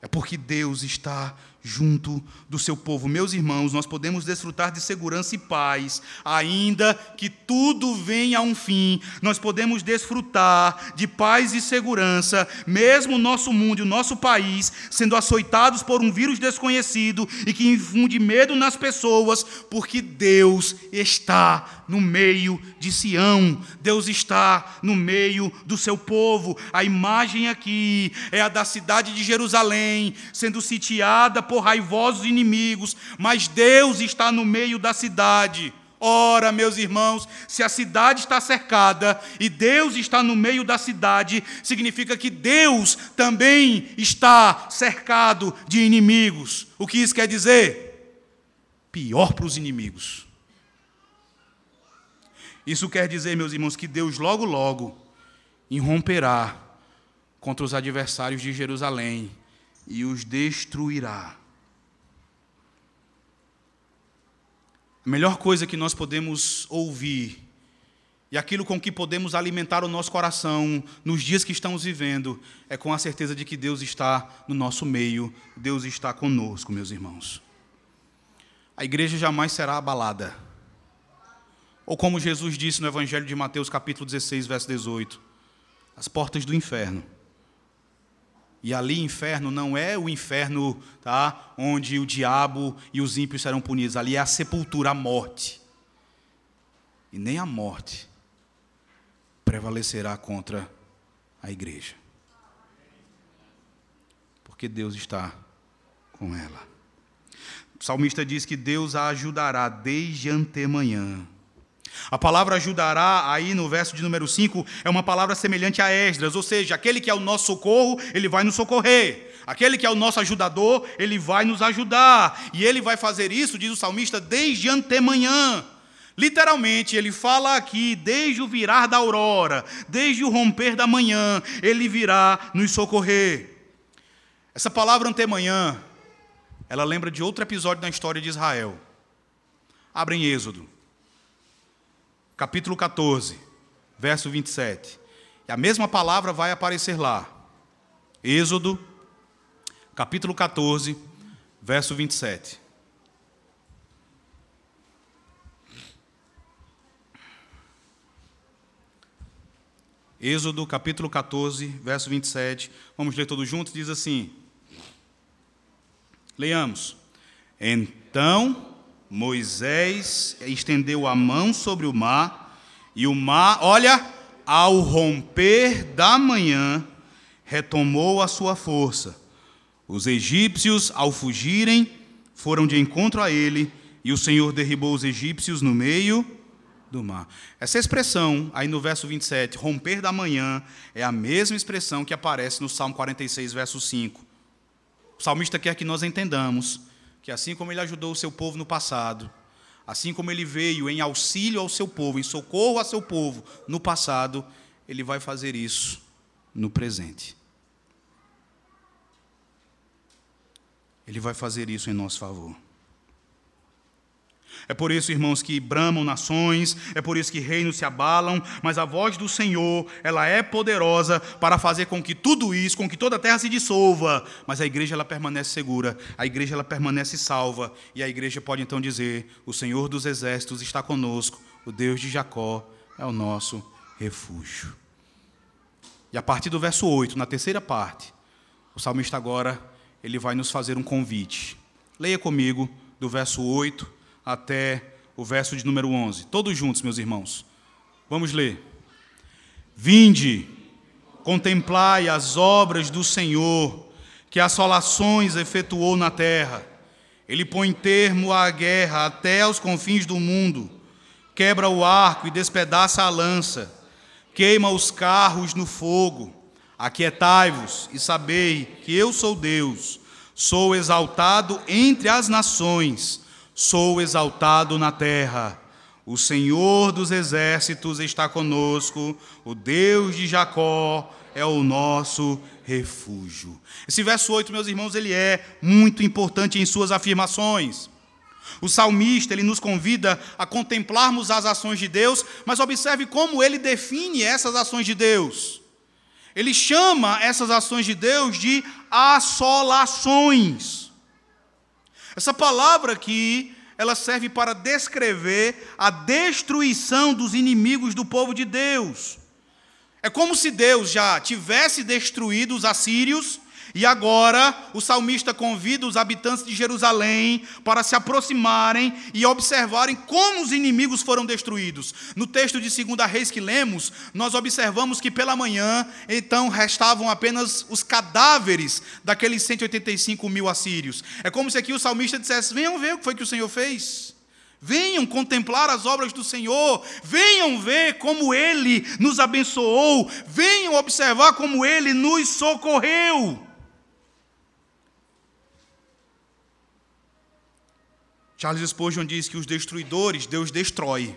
Speaker 1: É porque Deus está junto do seu povo. Meus irmãos, nós podemos desfrutar de segurança e paz, ainda que tudo venha a um fim. Nós podemos desfrutar de paz e segurança, mesmo o nosso mundo e o nosso país sendo açoitados por um vírus desconhecido e que infunde medo nas pessoas, porque Deus está no meio de Sião. Deus está no meio do seu povo. A imagem aqui é a da cidade de Jerusalém sendo sitiada por raivosos inimigos, mas Deus está no meio da cidade. Ora, meus irmãos, se a cidade está cercada e Deus está no meio da cidade, significa que Deus também está cercado de inimigos. O que isso quer dizer? Pior para os inimigos. Isso quer dizer, meus irmãos, que Deus logo, logo irromperá contra os adversários de Jerusalém e os destruirá. A melhor coisa que nós podemos ouvir e aquilo com que podemos alimentar o nosso coração nos dias que estamos vivendo é com a certeza de que Deus está no nosso meio, Deus está conosco, meus irmãos. A igreja jamais será abalada. Ou como Jesus disse no Evangelho de Mateus, capítulo 16, verso 18: as portas do inferno e ali, inferno não é o inferno tá, onde o diabo e os ímpios serão punidos. Ali é a sepultura, a morte. E nem a morte prevalecerá contra a igreja. Porque Deus está com ela. O salmista diz que Deus a ajudará desde antemanhã. A palavra ajudará, aí no verso de número 5, é uma palavra semelhante a Esdras, ou seja, aquele que é o nosso socorro, ele vai nos socorrer. Aquele que é o nosso ajudador, ele vai nos ajudar. E ele vai fazer isso, diz o salmista, desde antemanhã. Literalmente, ele fala aqui, desde o virar da aurora, desde o romper da manhã, ele virá nos socorrer. Essa palavra antemanhã, ela lembra de outro episódio na história de Israel. Abrem Êxodo capítulo 14, verso 27. E a mesma palavra vai aparecer lá. Êxodo, capítulo 14, verso 27. Êxodo capítulo 14, verso 27. Vamos ler todos juntos? Diz assim: Leiamos. Então Moisés estendeu a mão sobre o mar, e o mar, olha, ao romper da manhã, retomou a sua força. Os egípcios, ao fugirem, foram de encontro a ele, e o Senhor derribou os egípcios no meio do mar. Essa expressão, aí no verso 27, romper da manhã, é a mesma expressão que aparece no Salmo 46, verso 5. O salmista quer que nós entendamos que assim como ele ajudou o seu povo no passado, assim como ele veio em auxílio ao seu povo, em socorro ao seu povo no passado, ele vai fazer isso no presente. Ele vai fazer isso em nosso favor. É por isso, irmãos, que bramam nações, é por isso que reinos se abalam, mas a voz do Senhor, ela é poderosa para fazer com que tudo isso, com que toda a terra se dissolva, mas a igreja ela permanece segura, a igreja ela permanece salva, e a igreja pode então dizer: "O Senhor dos exércitos está conosco, o Deus de Jacó é o nosso refúgio". E a partir do verso 8, na terceira parte, o salmista agora ele vai nos fazer um convite. Leia comigo do verso 8 até o verso de número 11. Todos juntos, meus irmãos. Vamos ler. Vinde, contemplai as obras do Senhor, que assolações efetuou na terra. Ele põe termo à guerra até aos confins do mundo, quebra o arco e despedaça a lança, queima os carros no fogo. Aquietai-vos e sabei que eu sou Deus, sou exaltado entre as nações Sou exaltado na terra. O Senhor dos exércitos está conosco, o Deus de Jacó é o nosso refúgio. Esse verso 8, meus irmãos, ele é muito importante em suas afirmações. O salmista, ele nos convida a contemplarmos as ações de Deus, mas observe como ele define essas ações de Deus. Ele chama essas ações de Deus de assolações. Essa palavra aqui, ela serve para descrever a destruição dos inimigos do povo de Deus. É como se Deus já tivesse destruído os assírios E agora o salmista convida os habitantes de Jerusalém para se aproximarem e observarem como os inimigos foram destruídos. No texto de 2 Reis que lemos, nós observamos que pela manhã, então, restavam apenas os cadáveres daqueles 185 mil assírios. É como se aqui o salmista dissesse: Venham ver o que foi que o Senhor fez. Venham contemplar as obras do Senhor, venham ver como Ele nos abençoou, venham observar como Ele nos socorreu. Charles Spurgeon diz que os destruidores Deus destrói,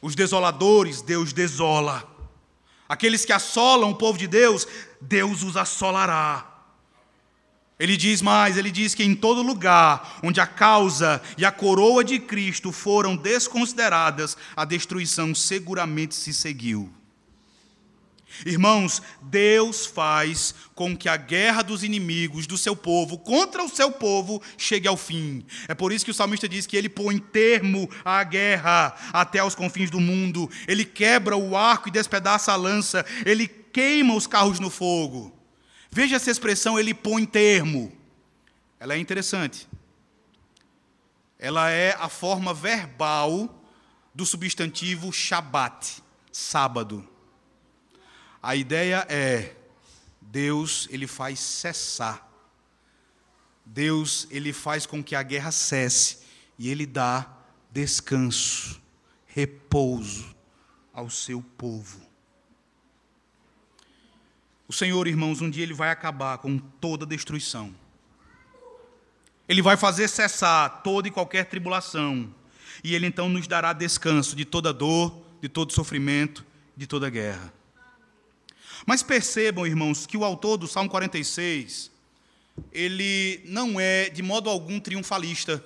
Speaker 1: os desoladores Deus desola, aqueles que assolam o povo de Deus, Deus os assolará. Ele diz mais, ele diz que em todo lugar onde a causa e a coroa de Cristo foram desconsideradas, a destruição seguramente se seguiu. Irmãos, Deus faz com que a guerra dos inimigos do seu povo contra o seu povo chegue ao fim. É por isso que o salmista diz que ele põe termo à guerra até aos confins do mundo. Ele quebra o arco e despedaça a lança. Ele queima os carros no fogo. Veja essa expressão, ele põe termo. Ela é interessante. Ela é a forma verbal do substantivo Shabat, sábado. A ideia é Deus, ele faz cessar. Deus, ele faz com que a guerra cesse e ele dá descanso, repouso ao seu povo. O Senhor, irmãos, um dia ele vai acabar com toda destruição. Ele vai fazer cessar toda e qualquer tribulação. E ele então nos dará descanso de toda dor, de todo sofrimento, de toda guerra. Mas percebam, irmãos, que o autor do Salmo 46, ele não é de modo algum triunfalista.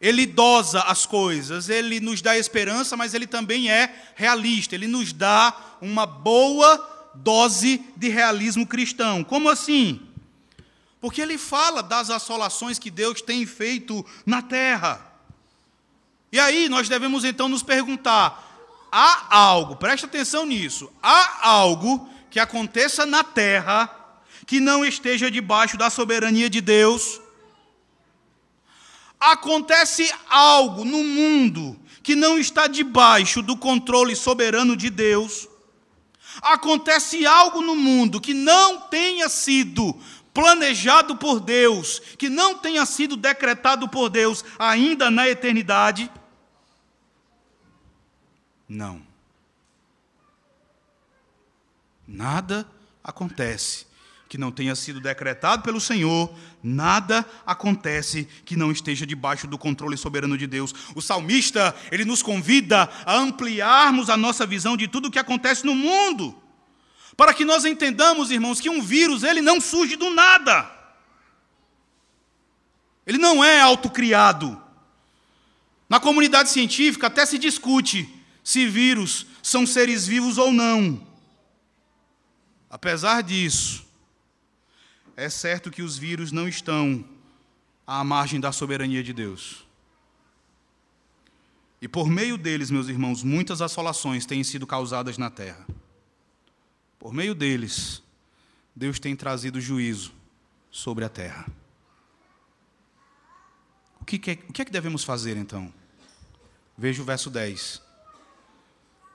Speaker 1: Ele dosa as coisas, ele nos dá esperança, mas ele também é realista, ele nos dá uma boa dose de realismo cristão. Como assim? Porque ele fala das assolações que Deus tem feito na terra. E aí nós devemos então nos perguntar: há algo, presta atenção nisso, há algo que aconteça na terra que não esteja debaixo da soberania de Deus? Acontece algo no mundo que não está debaixo do controle soberano de Deus? Acontece algo no mundo que não tenha sido planejado por Deus, que não tenha sido decretado por Deus ainda na eternidade? Não. Nada acontece que não tenha sido decretado pelo Senhor, nada acontece que não esteja debaixo do controle soberano de Deus. O salmista, ele nos convida a ampliarmos a nossa visão de tudo o que acontece no mundo, para que nós entendamos, irmãos, que um vírus, ele não surge do nada. Ele não é autocriado. Na comunidade científica até se discute se vírus são seres vivos ou não. Apesar disso, é certo que os vírus não estão à margem da soberania de Deus. E por meio deles, meus irmãos, muitas assolações têm sido causadas na terra. Por meio deles, Deus tem trazido juízo sobre a terra. O que, é, o que é que devemos fazer então? Veja o verso 10.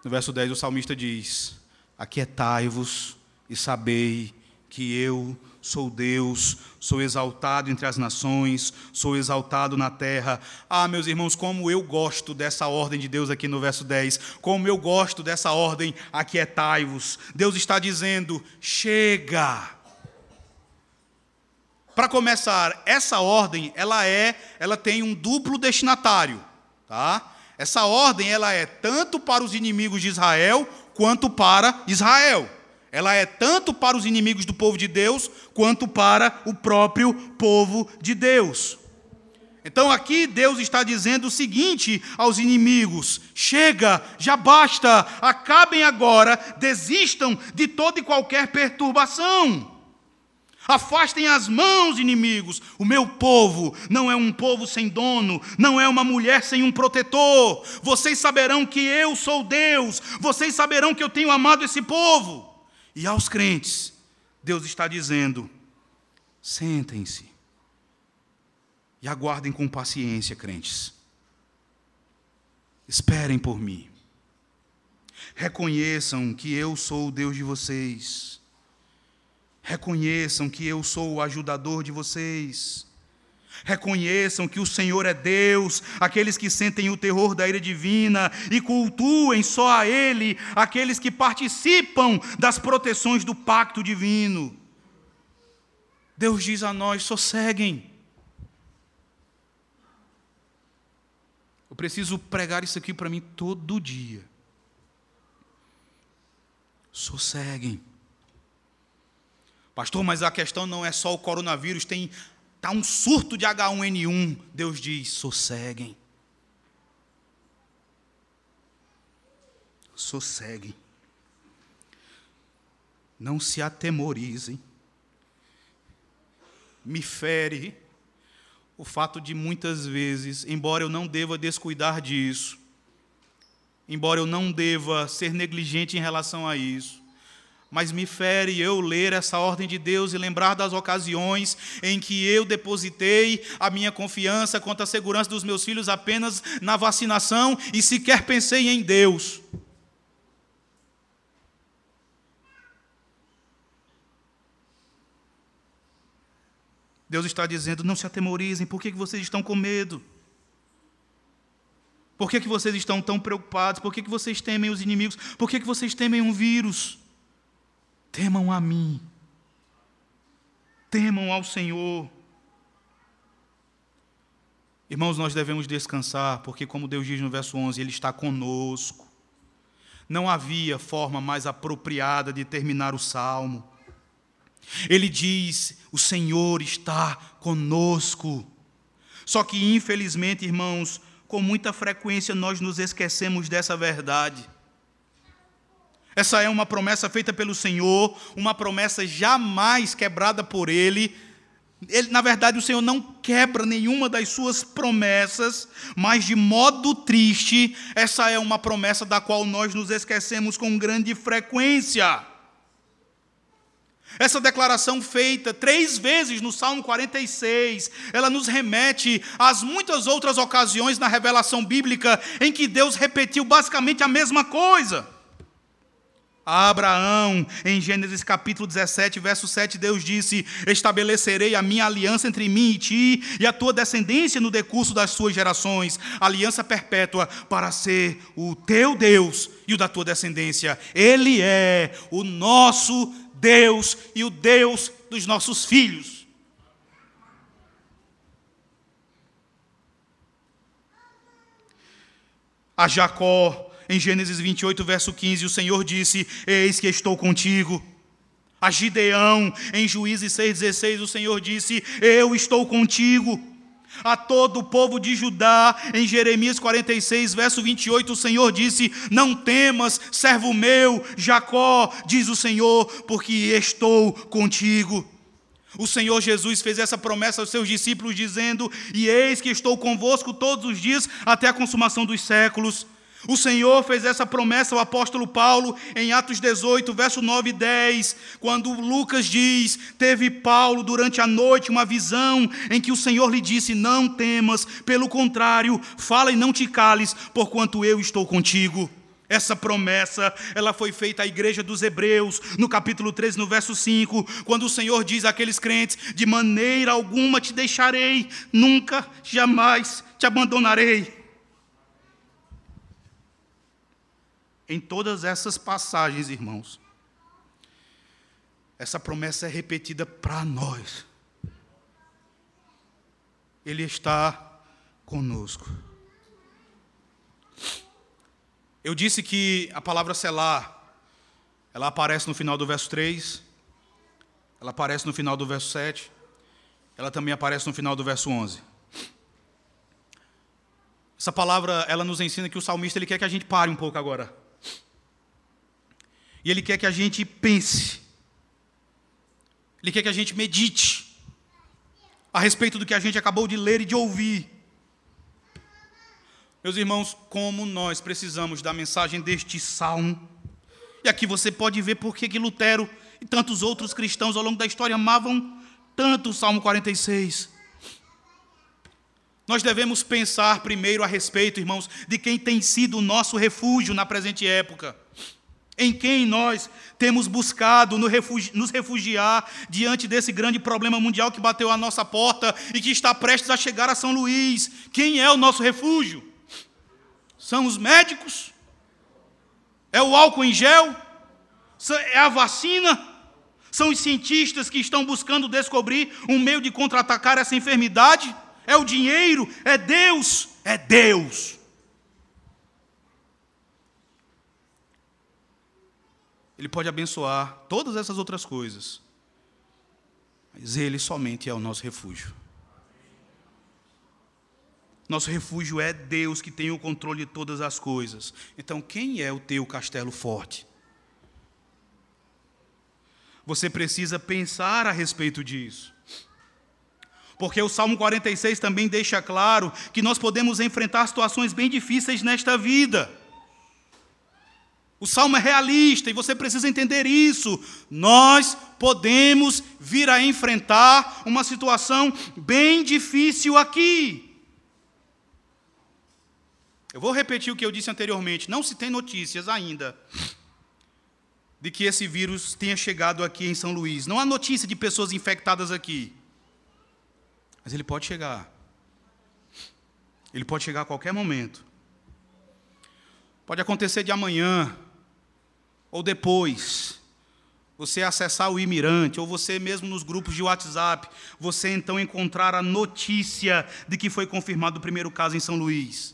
Speaker 1: No verso 10, o salmista diz: Aquietai-vos e sabei que eu sou Deus, sou exaltado entre as nações, sou exaltado na terra. Ah, meus irmãos, como eu gosto dessa ordem de Deus aqui no verso 10, como eu gosto dessa ordem, aquietai-vos. Deus está dizendo: chega. Para começar, essa ordem, ela é, ela tem um duplo destinatário, tá? Essa ordem ela é tanto para os inimigos de Israel quanto para Israel. Ela é tanto para os inimigos do povo de Deus quanto para o próprio povo de Deus. Então aqui Deus está dizendo o seguinte aos inimigos: chega, já basta, acabem agora, desistam de toda e qualquer perturbação. Afastem as mãos, inimigos. O meu povo não é um povo sem dono, não é uma mulher sem um protetor. Vocês saberão que eu sou Deus, vocês saberão que eu tenho amado esse povo. E aos crentes, Deus está dizendo: sentem-se e aguardem com paciência, crentes. Esperem por mim. Reconheçam que eu sou o Deus de vocês. Reconheçam que eu sou o ajudador de vocês. Reconheçam que o Senhor é Deus, aqueles que sentem o terror da ira divina e cultuem só a Ele, aqueles que participam das proteções do pacto divino. Deus diz a nós: sosseguem. Eu preciso pregar isso aqui para mim todo dia. Sosseguem. Pastor, mas a questão não é só o coronavírus, tem Está um surto de H1N1. Deus diz: sosseguem. Sosseguem. Não se atemorizem. Me fere o fato de muitas vezes, embora eu não deva descuidar disso, embora eu não deva ser negligente em relação a isso, mas me fere eu ler essa ordem de Deus e lembrar das ocasiões em que eu depositei a minha confiança quanto à segurança dos meus filhos apenas na vacinação e sequer pensei em Deus. Deus está dizendo: não se atemorizem, por que vocês estão com medo? Por que vocês estão tão preocupados? Por que vocês temem os inimigos? Por que vocês temem um vírus? Temam a mim. Temam ao Senhor. Irmãos, nós devemos descansar, porque, como Deus diz no verso 11, Ele está conosco. Não havia forma mais apropriada de terminar o salmo. Ele diz: O Senhor está conosco. Só que, infelizmente, irmãos, com muita frequência nós nos esquecemos dessa verdade. Essa é uma promessa feita pelo Senhor, uma promessa jamais quebrada por Ele. Ele, na verdade, o Senhor não quebra nenhuma das suas promessas, mas de modo triste, essa é uma promessa da qual nós nos esquecemos com grande frequência. Essa declaração feita três vezes no Salmo 46, ela nos remete às muitas outras ocasiões na revelação bíblica em que Deus repetiu basicamente a mesma coisa. A Abraão, em Gênesis capítulo 17, verso 7, Deus disse: Estabelecerei a minha aliança entre mim e ti e a tua descendência no decurso das suas gerações, aliança perpétua para ser o teu Deus e o da tua descendência. Ele é o nosso Deus e o Deus dos nossos filhos. A Jacó em Gênesis 28, verso 15, o Senhor disse: Eis que estou contigo. A Gideão, em Juízes 6,16, o Senhor disse: Eu estou contigo. A todo o povo de Judá, em Jeremias 46, verso 28, o Senhor disse: Não temas, servo meu, Jacó, diz o Senhor, porque estou contigo. O Senhor Jesus fez essa promessa aos seus discípulos, dizendo: E eis que estou convosco todos os dias até a consumação dos séculos. O Senhor fez essa promessa ao apóstolo Paulo em Atos 18, verso 9 e 10, quando Lucas diz: Teve Paulo durante a noite uma visão em que o Senhor lhe disse: Não temas, pelo contrário, fala e não te cales, porquanto eu estou contigo. Essa promessa, ela foi feita à igreja dos Hebreus, no capítulo 13, no verso 5, quando o Senhor diz àqueles crentes: De maneira alguma te deixarei, nunca, jamais te abandonarei. Em todas essas passagens, irmãos, essa promessa é repetida para nós. Ele está conosco. Eu disse que a palavra selar, ela aparece no final do verso 3, ela aparece no final do verso 7, ela também aparece no final do verso 11. Essa palavra, ela nos ensina que o salmista ele quer que a gente pare um pouco agora. E Ele quer que a gente pense. Ele quer que a gente medite a respeito do que a gente acabou de ler e de ouvir. Meus irmãos, como nós precisamos da mensagem deste salmo. E aqui você pode ver por que Lutero e tantos outros cristãos ao longo da história amavam tanto o Salmo 46. Nós devemos pensar primeiro a respeito, irmãos, de quem tem sido o nosso refúgio na presente época. Em quem nós temos buscado nos refugiar diante desse grande problema mundial que bateu à nossa porta e que está prestes a chegar a São Luís. Quem é o nosso refúgio? São os médicos? É o álcool em gel? É a vacina? São os cientistas que estão buscando descobrir um meio de contra-atacar essa enfermidade? É o dinheiro? É Deus? É Deus. Ele pode abençoar todas essas outras coisas, mas Ele somente é o nosso refúgio. Nosso refúgio é Deus que tem o controle de todas as coisas. Então, quem é o teu castelo forte? Você precisa pensar a respeito disso. Porque o Salmo 46 também deixa claro que nós podemos enfrentar situações bem difíceis nesta vida. O salmo é realista e você precisa entender isso. Nós podemos vir a enfrentar uma situação bem difícil aqui. Eu vou repetir o que eu disse anteriormente. Não se tem notícias ainda de que esse vírus tenha chegado aqui em São Luís. Não há notícia de pessoas infectadas aqui. Mas ele pode chegar. Ele pode chegar a qualquer momento. Pode acontecer de amanhã, ou depois. Você acessar o Imirante, ou você mesmo nos grupos de WhatsApp, você então encontrar a notícia de que foi confirmado o primeiro caso em São Luís.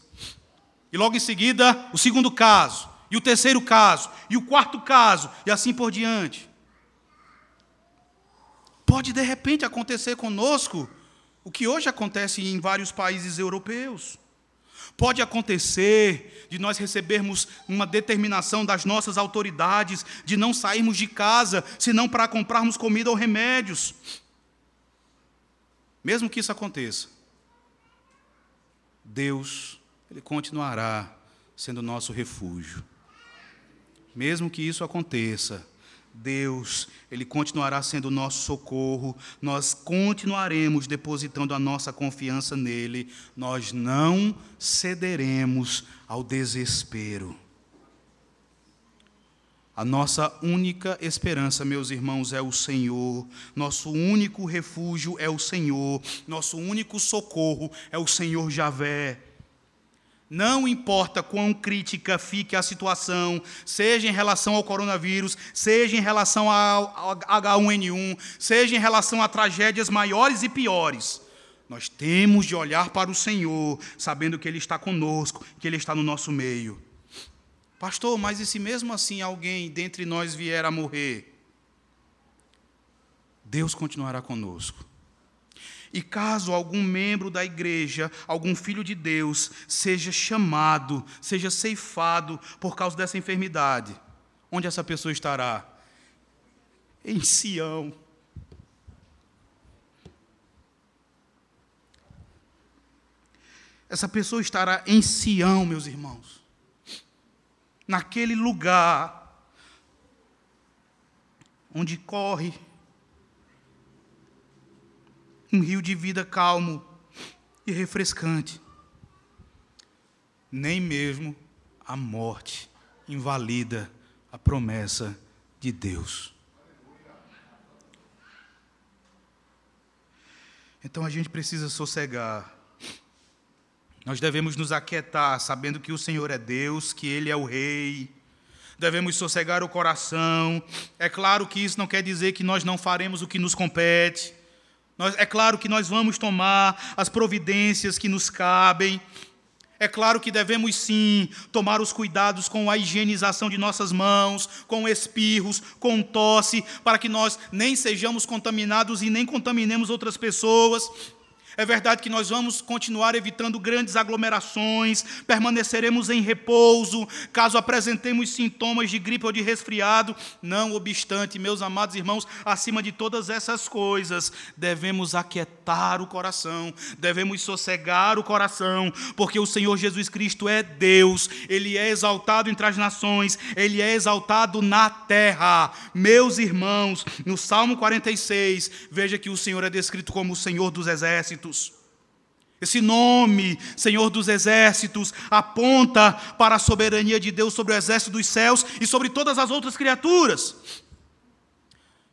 Speaker 1: E logo em seguida, o segundo caso e o terceiro caso, e o quarto caso, e assim por diante. Pode de repente acontecer conosco o que hoje acontece em vários países europeus. Pode acontecer de nós recebermos uma determinação das nossas autoridades de não sairmos de casa senão para comprarmos comida ou remédios. Mesmo que isso aconteça, Deus, Ele continuará sendo nosso refúgio. Mesmo que isso aconteça, Deus, Ele continuará sendo o nosso socorro, nós continuaremos depositando a nossa confiança nele, nós não cederemos ao desespero. A nossa única esperança, meus irmãos, é o Senhor. Nosso único refúgio é o Senhor. Nosso único socorro é o Senhor Javé. Não importa quão crítica fique a situação, seja em relação ao coronavírus, seja em relação ao H1N1, seja em relação a tragédias maiores e piores, nós temos de olhar para o Senhor, sabendo que Ele está conosco, que Ele está no nosso meio. Pastor, mas e se mesmo assim alguém dentre nós vier a morrer? Deus continuará conosco. E caso algum membro da igreja, algum filho de Deus, seja chamado, seja ceifado por causa dessa enfermidade, onde essa pessoa estará? Em Sião. Essa pessoa estará em Sião, meus irmãos, naquele lugar onde corre um rio de vida calmo e refrescante. Nem mesmo a morte invalida a promessa de Deus. Então a gente precisa sossegar. Nós devemos nos aquietar, sabendo que o Senhor é Deus, que Ele é o Rei. Devemos sossegar o coração. É claro que isso não quer dizer que nós não faremos o que nos compete. Nós, é claro que nós vamos tomar as providências que nos cabem. É claro que devemos sim tomar os cuidados com a higienização de nossas mãos, com espirros, com tosse, para que nós nem sejamos contaminados e nem contaminemos outras pessoas. É verdade que nós vamos continuar evitando grandes aglomerações, permaneceremos em repouso, caso apresentemos sintomas de gripe ou de resfriado. Não obstante, meus amados irmãos, acima de todas essas coisas, devemos aquietar o coração, devemos sossegar o coração, porque o Senhor Jesus Cristo é Deus, Ele é exaltado entre as nações, Ele é exaltado na terra. Meus irmãos, no Salmo 46, veja que o Senhor é descrito como o Senhor dos exércitos exércitos. Esse nome, Senhor dos Exércitos, aponta para a soberania de Deus sobre o exército dos céus e sobre todas as outras criaturas.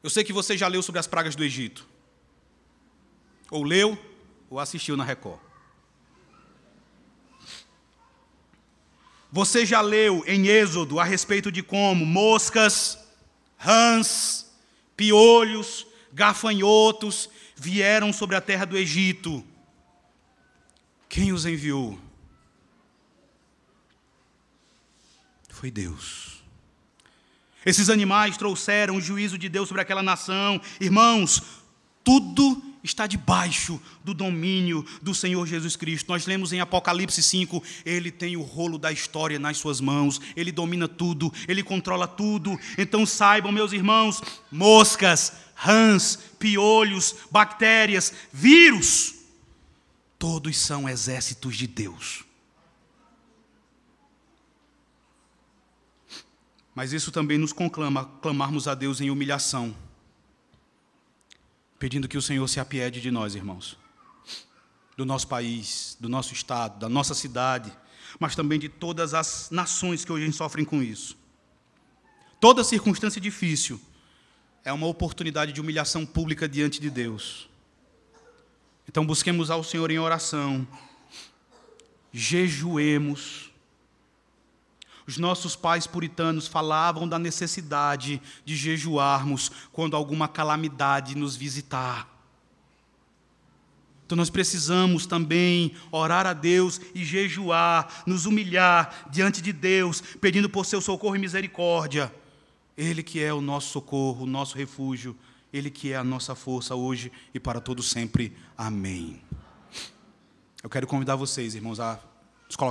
Speaker 1: Eu sei que você já leu sobre as pragas do Egito. Ou leu, ou assistiu na Record. Você já leu em Êxodo a respeito de como moscas, rãs, piolhos, gafanhotos vieram sobre a terra do Egito. Quem os enviou? Foi Deus. Esses animais trouxeram o juízo de Deus sobre aquela nação. Irmãos, tudo está debaixo do domínio do Senhor Jesus Cristo. Nós lemos em Apocalipse 5: Ele tem o rolo da história nas suas mãos, Ele domina tudo, Ele controla tudo. Então saibam, meus irmãos, moscas, rãs, piolhos, bactérias, vírus, todos são exércitos de Deus. Mas isso também nos conclama clamarmos a Deus em humilhação, pedindo que o Senhor se apiede de nós, irmãos, do nosso país, do nosso estado, da nossa cidade, mas também de todas as nações que hoje sofrem com isso. Toda circunstância difícil é uma oportunidade de humilhação pública diante de Deus. Então busquemos ao Senhor em oração, jejuemos. Os nossos pais puritanos falavam da necessidade de jejuarmos quando alguma calamidade nos visitar. Então nós precisamos também orar a Deus e jejuar, nos humilhar diante de Deus, pedindo por seu socorro e misericórdia. Ele que é o nosso socorro, o nosso refúgio, Ele que é a nossa força hoje e para todo sempre. Amém. Eu quero convidar vocês, irmãos, a